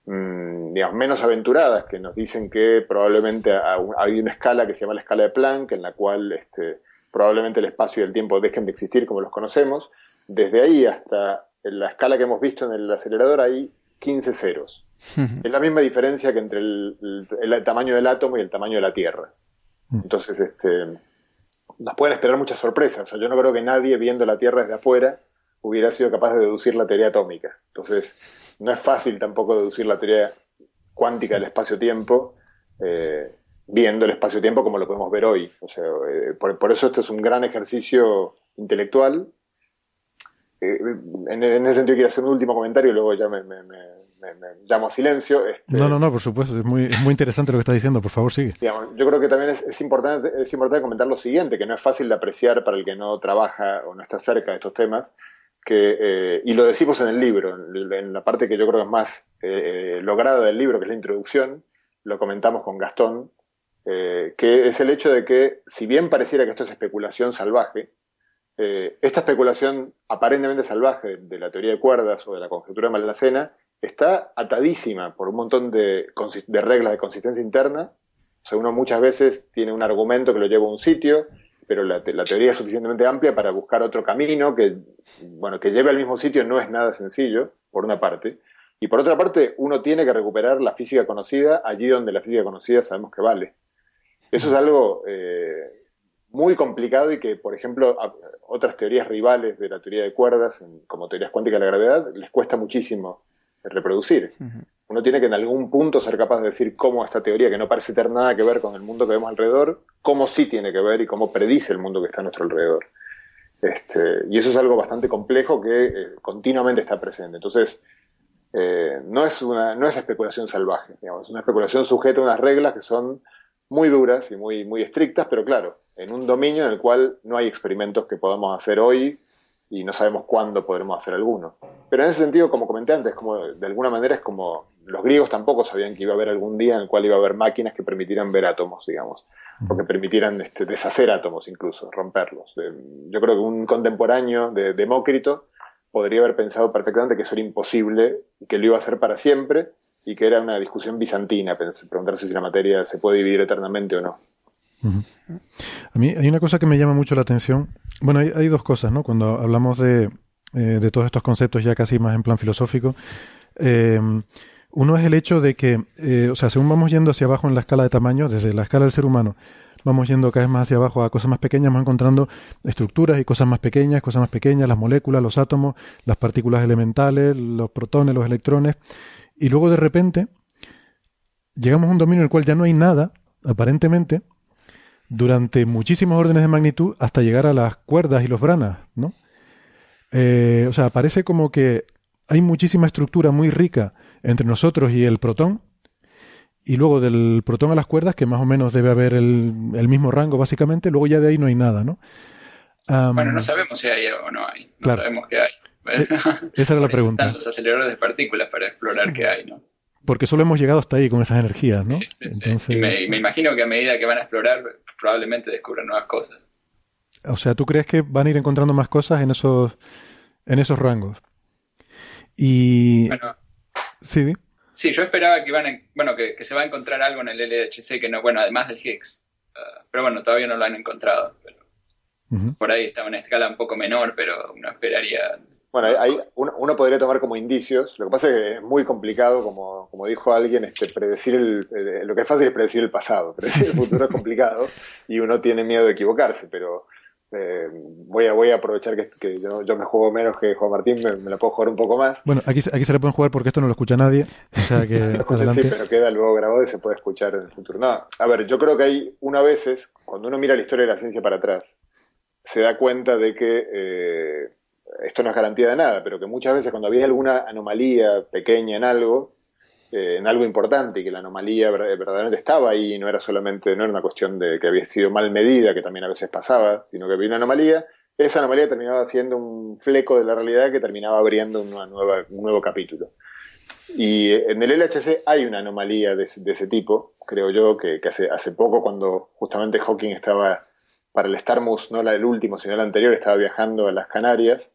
mm, digamos, menos aventuradas, que nos dicen que probablemente hay una escala que se llama la escala de Planck, en la cual este, probablemente el espacio y el tiempo dejen de existir como los conocemos, desde ahí hasta la escala que hemos visto en el acelerador hay 15 ceros. es la misma diferencia que entre el, tamaño del átomo y el tamaño de la Tierra. Entonces, este, nos pueden esperar muchas sorpresas. yo no creo que nadie viendo la Tierra desde afuera hubiera sido capaz de deducir la teoría atómica. Entonces, no es fácil tampoco deducir la teoría cuántica del espacio-tiempo eh, viendo el espacio-tiempo como lo podemos ver hoy. O sea, eh, por, por, eso esto es un gran ejercicio intelectual eh, en, ese sentido quiero hacer un último comentario y luego ya me, llamo a silencio. Este, no, no, no, por supuesto, es muy, muy interesante lo que está diciendo, por favor, sigue. yo creo que también es, importante, es importante comentar lo siguiente, que no es fácil de apreciar para el que no trabaja o no está cerca de estos temas, que, eh, y lo decimos en el libro, en, la parte que yo creo que es más eh, lograda del libro, que es la introducción, lo comentamos con Gastón, que es el hecho de que, si bien pareciera que esto es especulación salvaje, eh, esta especulación aparentemente salvaje de la teoría de cuerdas o de la conjetura de Malacena está atadísima por un montón de, reglas de consistencia interna. O sea, uno muchas veces tiene un argumento que lo lleva a un sitio, pero la, teoría es suficientemente amplia para buscar otro camino que, bueno, que lleve al mismo sitio no es nada sencillo, por una parte. Y por otra parte, uno tiene que recuperar la física conocida allí donde la física conocida sabemos que vale. Eso es algo eh, muy complicado y que, por ejemplo, otras teorías rivales de la teoría de cuerdas, como teorías cuánticas de la gravedad, les cuesta muchísimo reproducir. Uno tiene que en algún punto ser capaz de decir cómo esta teoría, que no parece tener nada que ver con el mundo que vemos alrededor, cómo sí tiene que ver y cómo predice el mundo que está a nuestro alrededor. Este, y eso es algo bastante complejo que eh, continuamente está presente. Entonces, eh, no, es una, no es especulación salvaje, digamos, es una especulación sujeta a unas reglas que son muy duras y muy, muy estrictas, pero claro, en un dominio en el cual no hay experimentos que podamos hacer hoy y no sabemos cuándo podremos hacer alguno. Pero en ese sentido, como comenté antes, como de alguna manera es como los griegos tampoco sabían que iba a haber algún día en el cual iba a haber máquinas que permitieran ver átomos, digamos, o que permitieran este, deshacer átomos incluso, romperlos. Yo creo que un contemporáneo de Demócrito podría haber pensado perfectamente que eso era imposible, que lo iba a hacer para siempre y que era una discusión bizantina, preguntarse si la materia se puede dividir eternamente o no. A mí hay una cosa que me llama mucho la atención. Bueno, hay, dos cosas, ¿no? Cuando hablamos de, eh, de, todos estos conceptos ya casi más en plan filosófico, eh, uno es el hecho de que, eh, o sea, según vamos yendo hacia abajo en la escala de tamaño, desde la escala del ser humano, vamos yendo cada vez más hacia abajo a cosas más pequeñas, vamos encontrando estructuras y cosas más pequeñas, cosas más pequeñas, las moléculas, los átomos, las partículas elementales, los protones, los electrones, y luego de repente llegamos a un dominio en el cual ya no hay nada, aparentemente, durante muchísimos órdenes de magnitud hasta llegar a las cuerdas y los branas, ¿no? Eh, o sea, parece como que hay muchísima estructura muy rica entre nosotros y el protón, y luego del protón a las cuerdas, que más o menos debe haber el, mismo rango básicamente, luego ya de ahí no hay nada, ¿no? bueno, no sabemos si hay o no hay, no sabemos qué hay. Eh, esa era la pregunta. los aceleradores de partículas para explorar qué hay, ¿no? Porque solo hemos llegado hasta ahí con esas energías, ¿no? Sí, Y, me, imagino que a medida que van a explorar, probablemente descubran nuevas cosas. O sea, ¿tú crees que van a ir encontrando más cosas en esos, en esos rangos? Y... Bueno, sí, Sí, yo esperaba que, iban bueno, que, se va a encontrar algo en el LHC que no, bueno, además del Higgs. Ah, pero bueno, todavía no lo han encontrado. Por ahí está una escala un poco menor, pero uno esperaría. Bueno, hay, uno, podría tomar como indicios. Lo que pasa es que es muy complicado, como, como dijo alguien, este, predecir el, lo que es fácil es predecir el pasado. Predecir el futuro es complicado y uno tiene miedo de equivocarse, pero eh, voy, a, voy a aprovechar que, yo, me juego menos que Juan Martín, me, lo puedo jugar un poco más. Bueno, aquí, aquí se le pueden jugar porque esto no lo escucha nadie. O sea que sí, pero queda luego grabado y se puede escuchar en el futuro. No, a ver, yo creo que hay una veces, cuando uno mira la historia de la ciencia para atrás, se da cuenta de que eh, esto no es garantía de nada, pero que muchas veces cuando había alguna anomalía pequeña en algo, eh, en algo importante y que la anomalía verdaderamente estaba ahí, no era solamente, no era una cuestión de que había sido mal medida, que también a veces pasaba, sino que había una anomalía, esa anomalía terminaba siendo un fleco de la realidad que terminaba abriendo una nueva, un nuevo capítulo. Y en el LHC hay una anomalía de, ese tipo, creo yo, que, hace, hace poco, cuando justamente Hawking estaba para el Starmus, no la del último, sino la anterior, estaba viajando a las Canarias,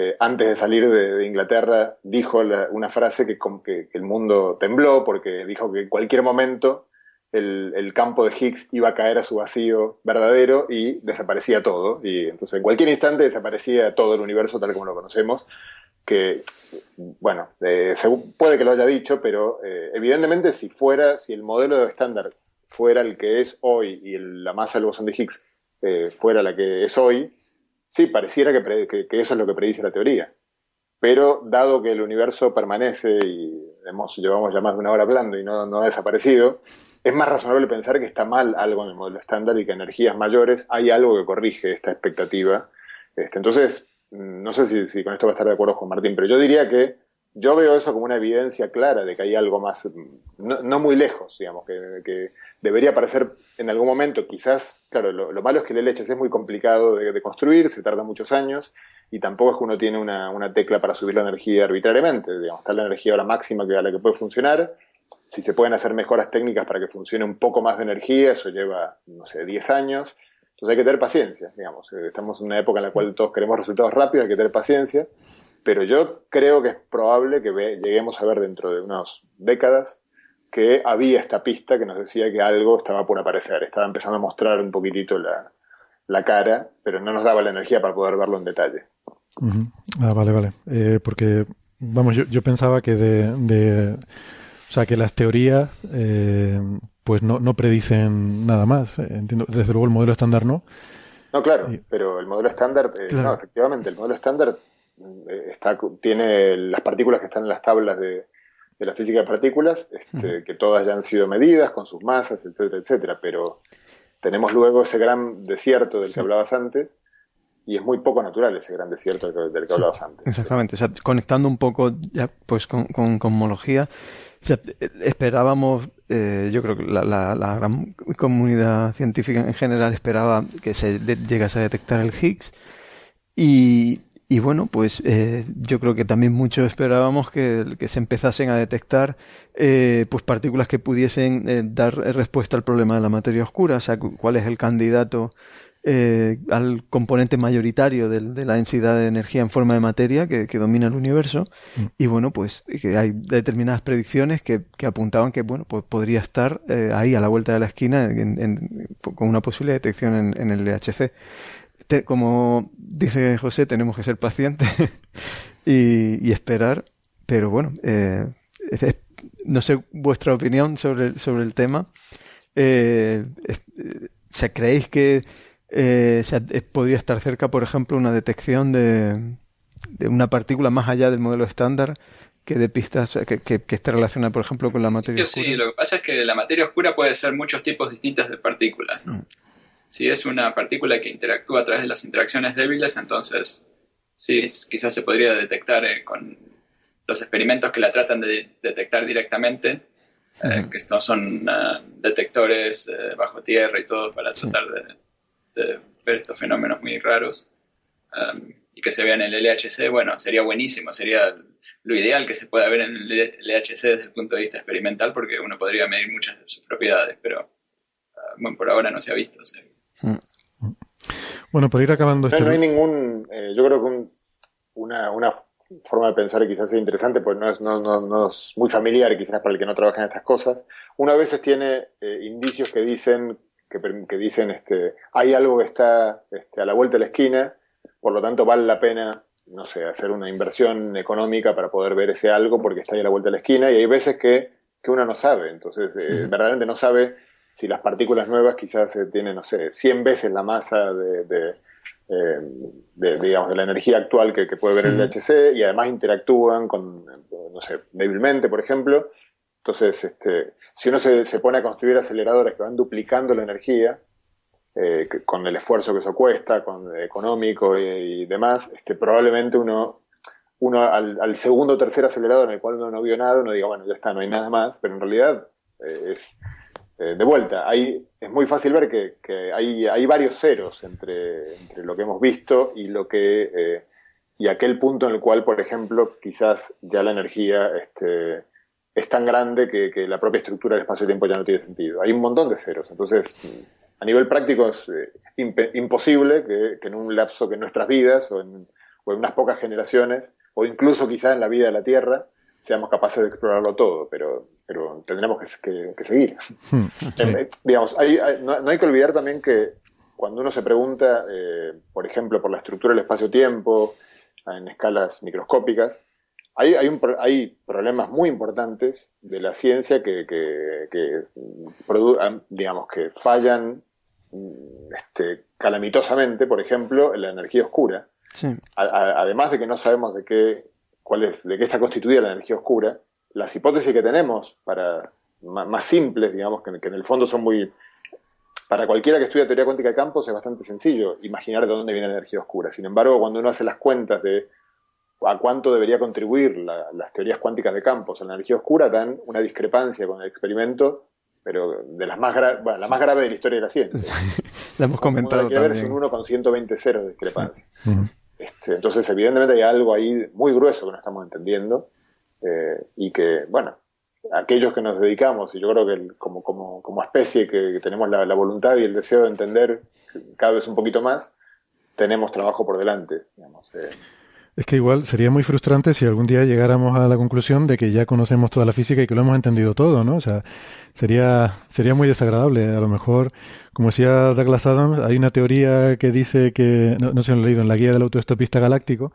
eh, antes de salir de, Inglaterra, dijo una frase que, el mundo tembló porque dijo que en cualquier momento el, campo de Higgs iba a caer a su vacío verdadero y desaparecía todo. Y entonces en cualquier instante desaparecía todo el universo tal como lo conocemos. Que, bueno, eh, puede que lo haya dicho, pero eh, evidentemente si fuera, si el modelo estándar fuera el que es hoy y la masa del bosón de Higgs fuera la que es hoy, Sí, pareciera que, eso es lo que predice la teoría. Pero dado que el universo permanece y hemos, llevamos ya más de una hora hablando y no, ha desaparecido, es más razonable pensar que está mal algo en el modelo estándar y que energías mayores hay algo que corrige esta expectativa. Este, entonces, no sé si, con esto va a estar de acuerdo Juan Martín, pero yo diría que yo veo eso como una evidencia clara de que hay algo más, no, muy lejos, digamos, que, debería aparecer en algún momento. Quizás, claro, lo, malo es que el LHC es muy complicado de, construir, se tarda muchos años, y tampoco es que uno tiene una, tecla para subir la energía arbitrariamente. Digamos, está la energía ahora máxima que a la que puede funcionar. Si se pueden hacer mejoras técnicas para que funcione un poco más de energía, eso lleva, no sé, 10 años. Entonces hay que tener paciencia, digamos. Estamos en una época en la cual todos queremos resultados rápidos, hay que tener paciencia pero yo creo que es probable que lleguemos a ver dentro de unas décadas que había esta pista que nos decía que algo estaba por aparecer, estaba empezando a mostrar un poquitito la, cara, pero no nos daba la energía para poder verlo en detalle. Ah, vale, vale. Eh, porque, vamos, yo, yo pensaba que de, O sea, que las teorías, eh, pues no, no predicen nada más. Entiendo, desde luego el modelo estándar no. No, claro, pero el modelo estándar, eh, no, efectivamente, el modelo estándar está, tiene las partículas que están en las tablas de, la física de partículas, este, que todas ya han sido medidas con sus masas, etcétera, etcétera, pero tenemos luego ese gran desierto del que hablabas antes, y es muy poco natural ese gran desierto del que, hablabas antes. Exactamente, conectando un poco ya pues con, con cosmología, esperábamos, eh, yo creo que la, la, gran comunidad científica en general esperaba que se llegase a detectar el Higgs, y, Y bueno, pues eh, yo creo que también muchos esperábamos que, se empezasen a detectar eh, pues partículas que pudiesen eh, dar respuesta al problema de la materia oscura, o sea, cuál es el candidato al componente mayoritario de, la densidad de energía en forma de materia que, domina el universo. Mm. Y bueno, pues que hay determinadas predicciones que, apuntaban que bueno, pues podría estar ahí a la vuelta de la esquina con una posible detección en, en el Como dice José, tenemos que ser pacientes y, esperar, pero bueno, eh, no sé vuestra opinión sobre, el, sobre el tema. Eh, ¿se ¿Creéis que eh, podría estar cerca, por ejemplo, una detección de, una partícula más allá del modelo estándar que de pistas que, que, esté relacionada, por ejemplo, con la materia oscura? Sí, lo que pasa es que la materia oscura puede ser muchos tipos distintos de partículas. ¿no? Mm. Si es una partícula que interactúa a través de las interacciones débiles, entonces sí, quizás se podría detectar eh, con los experimentos que la tratan de detectar directamente, eh, que estos son eh, detectores bajo tierra y todo para tratar de, ver estos fenómenos muy raros. Um, y que se vean en el LHC, bueno, sería buenísimo, sería lo ideal que se pueda ver en el LHC desde el punto de vista experimental, porque uno podría medir muchas de sus propiedades, pero bueno, por ahora no se ha visto. Bueno, por ir acabando no, no hay ningún, eh, yo creo que una, una, forma de pensar quizás sea interesante, pues no es, no, no, no, es muy familiar quizás para el que no trabaja en estas cosas. Una veces tiene eh, indicios que dicen, que, que, dicen, este, hay algo que está este, a la vuelta de la esquina, por lo tanto vale la pena, no sé, hacer una inversión económica para poder ver ese algo porque está ahí a la vuelta de la esquina, y hay veces que, que uno no sabe, entonces eh, verdaderamente no sabe si las partículas nuevas quizás eh, tienen, no sé, 100 veces la masa de, eh, de, digamos, de la energía actual que, puede ver el LHC y además interactúan con, no sé, débilmente, por ejemplo. Entonces, este, si uno se, se pone a construir aceleradores que van duplicando la energía, eh, con el esfuerzo que eso cuesta, con económico y, demás, este, probablemente uno, uno al, al, segundo o tercer acelerador en el cual uno no vio nada, uno diga, bueno, ya está, no hay nada más, pero en realidad es eh, de vuelta, hay, es muy fácil ver que, hay, varios ceros entre, lo que hemos visto y lo que eh, y aquel punto en el cual, por ejemplo, quizás ya la energía este, es tan grande que, la propia estructura del espacio-tiempo ya no tiene sentido. Hay un montón de ceros. Entonces, a nivel práctico es eh, imposible que, en un lapso que en nuestras vidas o en, o en unas pocas generaciones, o incluso quizás en la vida de la Tierra, seamos capaces de explorarlo todo, pero, pero tendremos que, seguir. Hmm, eh, digamos, no, hay que olvidar también que cuando uno se pregunta, eh, por ejemplo, por la estructura del espacio-tiempo en escalas microscópicas, hay, hay, un, hay, problemas muy importantes de la ciencia que, que, digamos, que fallan mm, este, calamitosamente, por ejemplo, en la energía oscura. además de que no sabemos de qué cuál es, de qué está constituida la energía oscura, las hipótesis que tenemos para más, simples, digamos, que, en el fondo son muy... Para cualquiera que estudia teoría cuántica de campos es bastante sencillo imaginar de dónde viene la energía oscura. Sin embargo, cuando uno hace las cuentas de a cuánto debería contribuir las teorías cuánticas de campos a la energía oscura, dan una discrepancia con el experimento, pero de las más, bueno, la más grave de la historia de la ciencia. la hemos comentado. Hay que ver es un 1 con 120 ceros de discrepancia. Este, entonces, evidentemente hay algo ahí muy grueso que no estamos entendiendo eh, y que, bueno, aquellos que nos dedicamos, y yo creo que como, como, como especie que, tenemos la, voluntad y el deseo de entender cada vez un poquito más, tenemos trabajo por delante. Digamos, eh. Es que igual sería muy frustrante si algún día llegáramos a la conclusión de que ya conocemos toda la física y que lo hemos entendido todo, ¿no? O sea, sería, sería muy desagradable. A lo mejor, como decía Douglas Adams, hay una teoría que dice que, no, no lo he leído, en la guía del autoestopista galáctico,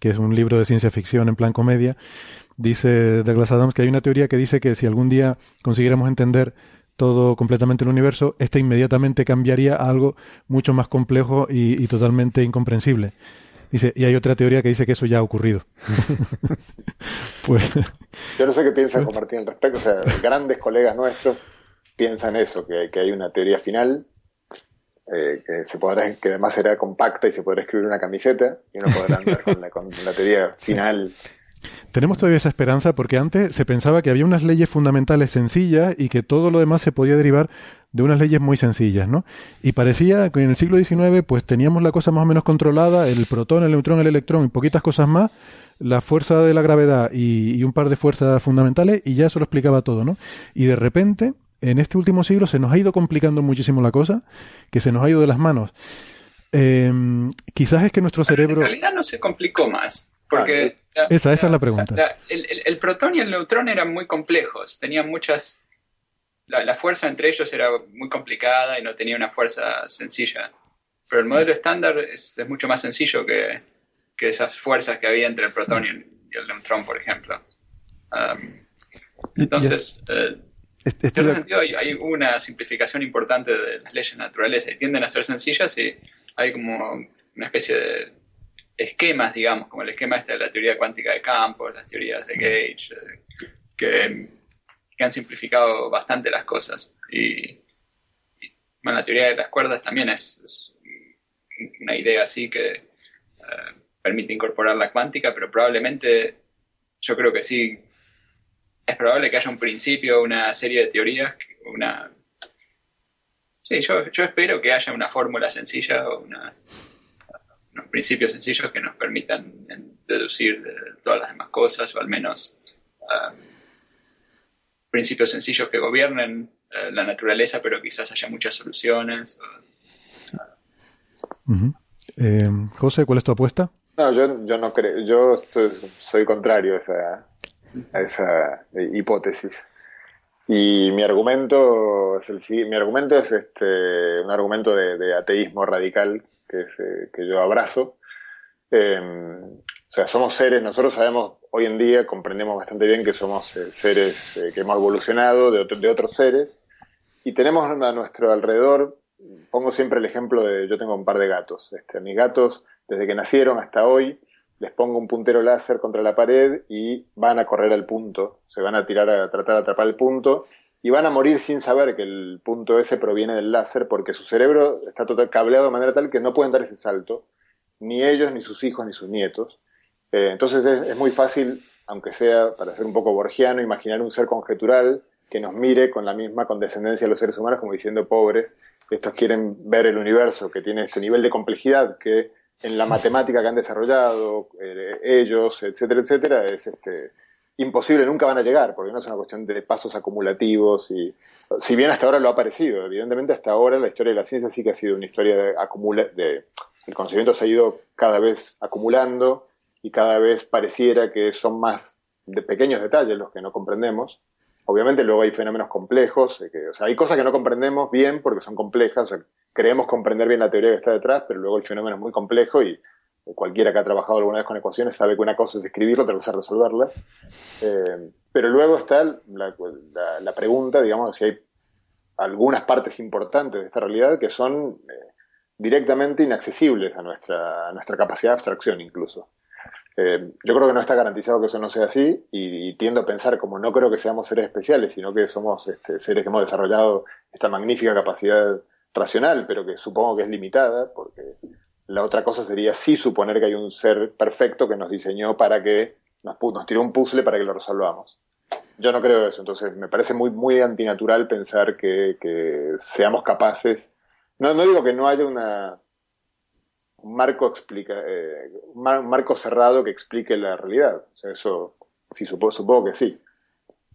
que es un libro de ciencia ficción en plan comedia, dice Douglas Adams que hay una teoría que dice que si algún día consiguiéramos entender todo completamente el universo, este inmediatamente cambiaría a algo mucho más complejo y totalmente incomprensible. Dice, y hay otra teoría que dice que eso ya ha ocurrido. pues... Yo no sé qué piensa con Martín al respecto. O sea, grandes colegas nuestros piensan eso, que, que hay una teoría final eh, que se podrá, que además será compacta y se podrá escribir una camiseta y uno podrá andar con la, con la teoría final. Tenemos todavía esa esperanza porque antes se pensaba que había unas leyes fundamentales sencillas y que todo lo demás se podía derivar de unas leyes muy sencillas, ¿no? Y parecía que en el siglo XIX pues teníamos la cosa más o menos controlada, el protón, el neutrón, el electrón y poquitas cosas más, la fuerza de la gravedad y, un par de fuerzas fundamentales y ya eso lo explicaba todo, ¿no? Y de repente, en este último siglo se nos ha ido complicando muchísimo la cosa, que se nos ha ido de las manos. Em, quizás es que nuestro cerebro... En realidad no se complicó más. Porque esa, esa es la pregunta. el, protón y el neutrón eran muy complejos, tenían muchas la, fuerza entre ellos era muy complicada y no tenía una fuerza sencilla. Pero el modelo estándar es, mucho más sencillo que, esas fuerzas que había entre el protón y el, neutrón, por ejemplo. Um, entonces, eh, en ese sentido hay, una simplificación importante de las leyes naturales y tienden a ser sencillas y hay como una especie de esquemas, digamos, como el esquema este de la teoría cuántica de campos, las teorías de Gage, eh, han simplificado bastante las cosas. Y, la teoría de las cuerdas también es, una idea así que eh, permite incorporar la cuántica, pero probablemente yo creo que sí, es probable que haya un principio, una serie de teorías, una... Sí, yo, yo espero que haya una fórmula sencilla o una, unos principios sencillos que nos permitan deducir de todas las demás cosas, o al menos eh, principios sencillos que gobiernen eh, la naturaleza, pero quizás haya muchas soluciones. Eh, José, ¿cuál es tu apuesta? No, yo, yo no creo, yo soy contrario a esa, a esa hipótesis. Y mi argumento es el mi argumento es este un argumento de, ateísmo radical que, eh, que yo abrazo. o sea, somos seres, nosotros sabemos hoy en día comprendemos bastante bien que somos eh, seres eh, que hemos evolucionado de, otros seres y tenemos a nuestro alrededor, pongo siempre el ejemplo de, yo tengo un par de gatos, este, mis gatos desde que nacieron hasta hoy, les pongo un puntero láser contra la pared y van a correr al punto, se van a tirar a tratar de atrapar el punto y van a morir sin saber que el punto ese proviene del láser porque su cerebro está total cableado de manera tal que no pueden dar ese salto, ni ellos, ni sus hijos, ni sus nietos. Eh, entonces es, muy fácil, aunque sea para ser un poco borgiano, imaginar un ser conjetural que nos mire con la misma condescendencia a los seres humanos, como diciendo, pobres, estos quieren ver el universo que tiene este nivel de complejidad que en la matemática que han desarrollado eh, ellos, etcétera, etcétera, es este, imposible, nunca van a llegar, porque no es una cuestión de pasos acumulativos y si bien hasta ahora lo ha parecido, evidentemente hasta ahora la historia de la ciencia sí que ha sido una historia de acumula de el conocimiento se ha ido cada vez acumulando y cada vez pareciera que son más de pequeños detalles los que no comprendemos. Obviamente luego hay fenómenos complejos, eh, que, o sea, hay cosas que no comprendemos bien porque son complejas, creemos comprender bien la teoría que está detrás, pero luego el fenómeno es muy complejo y cualquiera que ha trabajado alguna vez con ecuaciones sabe que una cosa es escribirla, otra cosa es resolverla. Eh, pero luego está la, la, pregunta, digamos, si hay algunas partes importantes de esta realidad que son eh, directamente inaccesibles a nuestra, a nuestra capacidad de abstracción incluso. Eh, yo creo que no está garantizado que eso no sea así y, tiendo a pensar, como no creo que seamos seres especiales, sino que somos este, seres que hemos desarrollado esta magnífica capacidad racional, pero que supongo que es limitada, porque la otra cosa sería sí suponer que hay un ser perfecto que nos diseñó para que nos, nos tiró un puzzle para que lo resolvamos. Yo no creo eso, entonces me parece muy, muy antinatural pensar que, seamos capaces. No, no digo que no haya una, un marco explica, eh, un marco cerrado que explique la realidad. O sea, eso sí supongo, supongo que sí.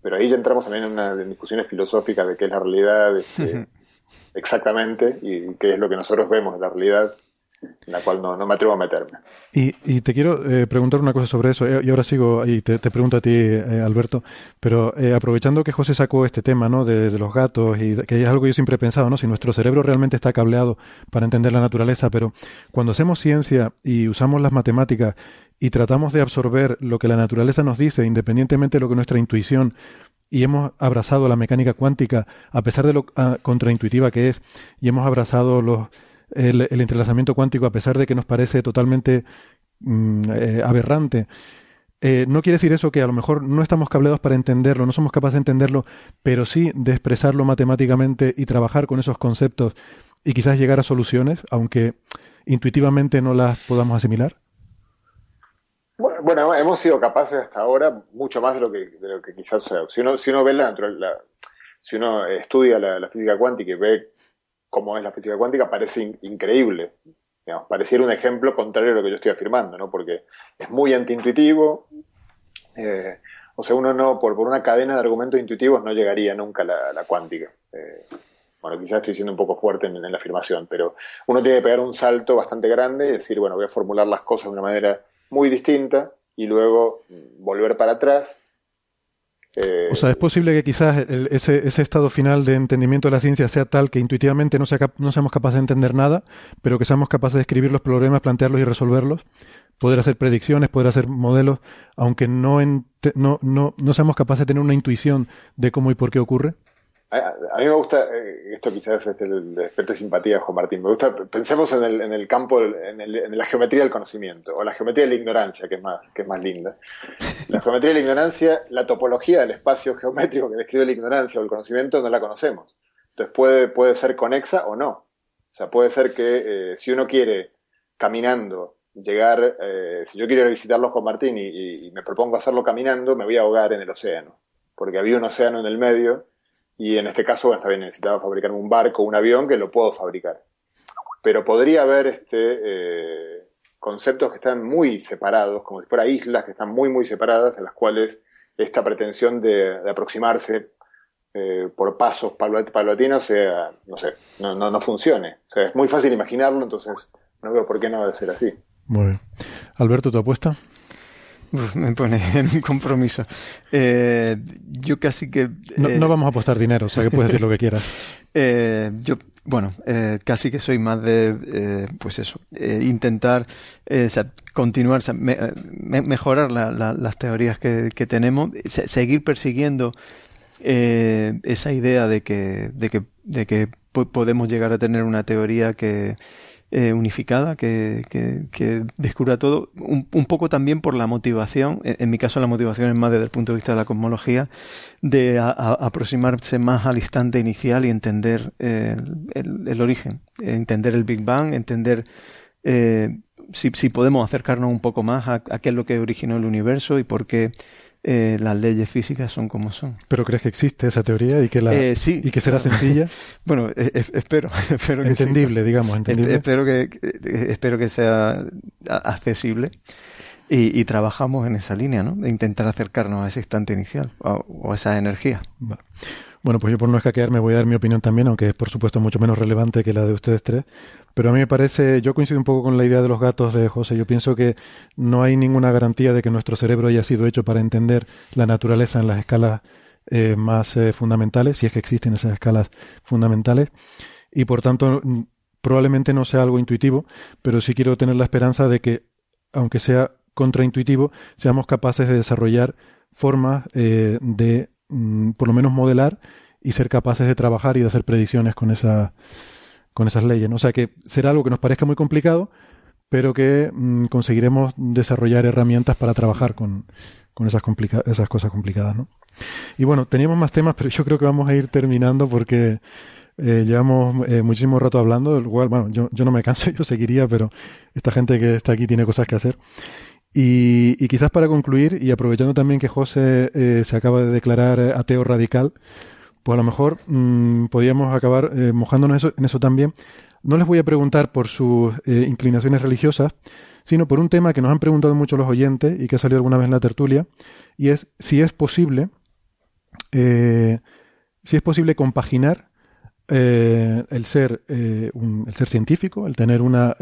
Pero ahí ya entramos también en una discusiones filosóficas de qué es la realidad este, exactamente y qué es lo que nosotros vemos de la realidad en la cual no, me atrevo a meterme. Y, y te quiero eh, preguntar una cosa sobre eso, eh, y ahora sigo, y te, pregunto a ti, eh, Alberto, pero aprovechando que José sacó este tema, ¿no?, de, los gatos, y que es algo que yo siempre he pensado, ¿no?, si nuestro cerebro realmente está cableado para entender la naturaleza, pero cuando hacemos ciencia y usamos las matemáticas y tratamos de absorber lo que la naturaleza nos dice, independientemente de lo que nuestra intuición y hemos abrazado la mecánica cuántica, a pesar de lo ah, contraintuitiva que es, y hemos abrazado los el, entrelazamiento cuántico, a pesar de que nos parece totalmente mm, eh, aberrante. Eh, no quiere decir eso que a lo mejor no estamos cableados para entenderlo, no somos capaces de entenderlo, pero sí de expresarlo matemáticamente y trabajar con esos conceptos y quizás llegar a soluciones, aunque intuitivamente no las podamos asimilar? Bueno, hemos sido capaces hasta ahora mucho más de lo que, de lo que quizás sea. Si uno, si uno ve la, si uno estudia la, física cuántica y ve cómo es la física cuántica, parece increíble. pareciera un ejemplo contrario a lo que yo estoy afirmando, ¿no? Porque es muy antiintuitivo. Eh, o sea, uno no, por, por una cadena de argumentos intuitivos no llegaría nunca a la, cuántica. Eh, bueno, quizás estoy siendo un poco fuerte en, la afirmación, pero uno tiene que pegar un salto bastante grande y decir, bueno, voy a formular las cosas de una manera muy distinta y luego volver para atrás. Eh, o sea, es posible que quizás ese, ese, estado final de entendimiento de la ciencia sea tal que intuitivamente no, sea, no seamos capaces de entender nada, pero que seamos capaces de escribir los problemas, plantearlos y resolverlos poder hacer predicciones, poder hacer modelos, aunque no, no, no, no seamos capaces de tener una intuición de cómo y por qué ocurre? A, mí me gusta, eh, esto quizás es el despertar de simpatía, Juan Martín, me gusta, pensemos en el, en el campo, en, el, en, la geometría del conocimiento, o la geometría de la ignorancia, que es, más, que es más linda. La geometría de la ignorancia, la topología del espacio geométrico que describe la ignorancia o el conocimiento no la conocemos. Entonces puede, puede ser conexa o no. O sea, puede ser que eh, si uno quiere caminando llegar, eh, si yo quiero ir a visitarlo con Martín y, me propongo hacerlo caminando, me voy a ahogar en el océano, porque había un océano en el medio y en este caso, bueno, está bien, necesitaba fabricar un barco, un avión, que lo puedo fabricar. Pero podría haber este, eh, conceptos que están muy separados, como si fuera islas que están muy, muy separadas, en las cuales esta pretensión de, aproximarse eh, por pasos paulatinos sea, no sé, no, no, no funcione. O sea, es muy fácil imaginarlo, entonces no veo por qué no debe ser así. Muy bien. Alberto, ¿tu apuesta? me pone en un compromiso. Eh, yo casi que... no, eh, vamos a apostar dinero, o sea que puedes decir lo que quieras. Eh, yo, bueno, casi que soy más de, pues eso, intentar continuar, mejorar las teorías que, que tenemos, seguir persiguiendo esa idea de que, de que, de que podemos llegar a tener una teoría que eh, unificada que, que, descubra todo, un, un, poco también por la motivación, en, mi caso la motivación es más desde el punto de vista de la cosmología, de aproximarse más al instante inicial y entender eh, el, el, origen, entender el Big Bang, entender eh, si, si podemos acercarnos un poco más a, a qué es lo que originó el universo y por qué eh, las leyes físicas son como son. ¿Pero crees que existe esa teoría y que, la, eh, y que será sencilla? bueno, e, e, espero, espero que entendible, digamos, entendible. espero que espero que sea accesible y, trabajamos en esa línea, ¿no? De intentar acercarnos a ese instante inicial o, a esa energía. Bueno, pues yo por no escaquear voy a dar mi opinión también, aunque es por supuesto mucho menos relevante que la de ustedes tres. Pero a mí me parece, yo coincido un poco con la idea de los gatos de José. Yo pienso que no hay ninguna garantía de que nuestro cerebro haya sido hecho para entender la naturaleza en las escalas eh, más eh, fundamentales, si es que existen esas escalas fundamentales. Y por tanto, probablemente no sea algo intuitivo, pero sí quiero tener la esperanza de que, aunque sea contraintuitivo, seamos capaces de desarrollar formas eh, de Mm, por lo menos modelar y ser capaces de trabajar y de hacer predicciones con, esa, con esas leyes. O sea que será algo que nos parezca muy complicado, pero que mm, conseguiremos desarrollar herramientas para trabajar con, con esas, esas cosas complicadas. ¿no? Y bueno, teníamos más temas, pero yo creo que vamos a ir terminando porque eh, llevamos eh, muchísimo rato hablando. Igual, bueno, yo, yo no me canso, yo seguiría, pero esta gente que está aquí tiene cosas que hacer. Y, quizás para concluir, y aprovechando también que José eh, se acaba de declarar ateo radical, pues a lo mejor mm, podríamos acabar eh, mojándonos en eso también. No les voy a preguntar por sus eh, inclinaciones religiosas, sino por un tema que nos han preguntado mucho los oyentes y que ha salido alguna vez en la tertulia, y es si es posible, si es posible compaginar el ser un, el ser científico, el tener una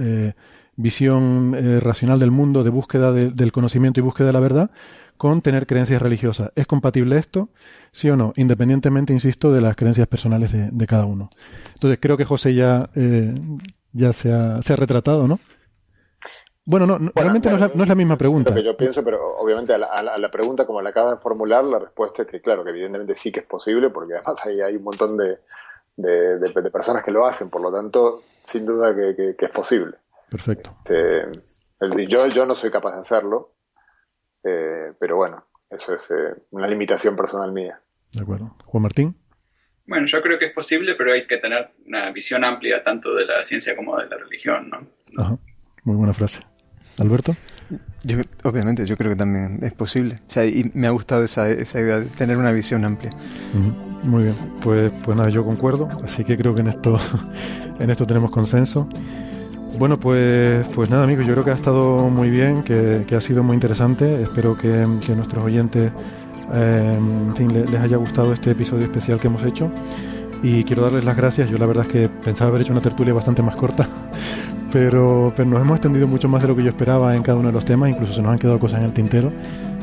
visión eh, racional del mundo, de búsqueda del conocimiento y búsqueda de la verdad, con tener creencias religiosas. ¿Es compatible esto? Sí o no, independientemente, insisto, de las creencias personales de, cada uno. Entonces, creo que José ya, eh, ya se ha, se ha retratado, ¿no? Bueno, no, realmente no, es la, misma pregunta. Lo que yo pienso, pero obviamente a la, pregunta como la acaba de formular, la respuesta es que, claro, que evidentemente sí que es posible, porque además hay, hay un montón de, de, personas que lo hacen, por lo tanto, sin duda que es posible. Perfecto. Este, yo, yo no soy capaz de hacerlo, eh, pero bueno, eso es eh, una limitación personal mía. De acuerdo. Juan Martín. Bueno, yo creo que es posible, pero hay que tener una visión amplia tanto de la ciencia como de la religión, ¿no? Ajá. Muy buena frase. Alberto. Yo, obviamente, yo creo que también es posible. O sea, y me ha gustado esa, esa idea de tener una visión amplia. Muy bien, pues, pues nada, yo concuerdo, así que creo que en esto, en esto tenemos consenso. Bueno, pues, pues nada, amigos, yo creo que ha estado muy bien, que, que ha sido muy interesante. Espero que, que nuestros oyentes eh, en fin, les, les haya gustado este episodio especial que hemos hecho. Y quiero darles las gracias. Yo la verdad es que pensaba haber hecho una tertulia bastante más corta, pero, pero nos hemos extendido mucho más de lo que yo esperaba en cada uno de los temas. Incluso se nos han quedado cosas en el tintero.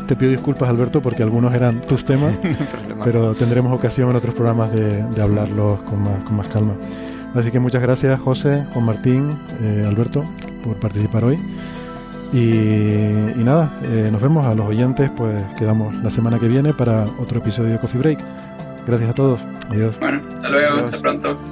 Te pido disculpas, Alberto, porque algunos eran tus temas, pero tendremos ocasión en otros programas de, de hablarlos con más, con más calma. Así que muchas gracias, José, Juan Martín, eh, Alberto, por participar hoy. Y, y nada, eh, nos vemos a los oyentes, pues quedamos la semana que viene para otro episodio de Coffee Break. Gracias a todos. Adiós. Bueno, hasta luego, Adiós. hasta pronto.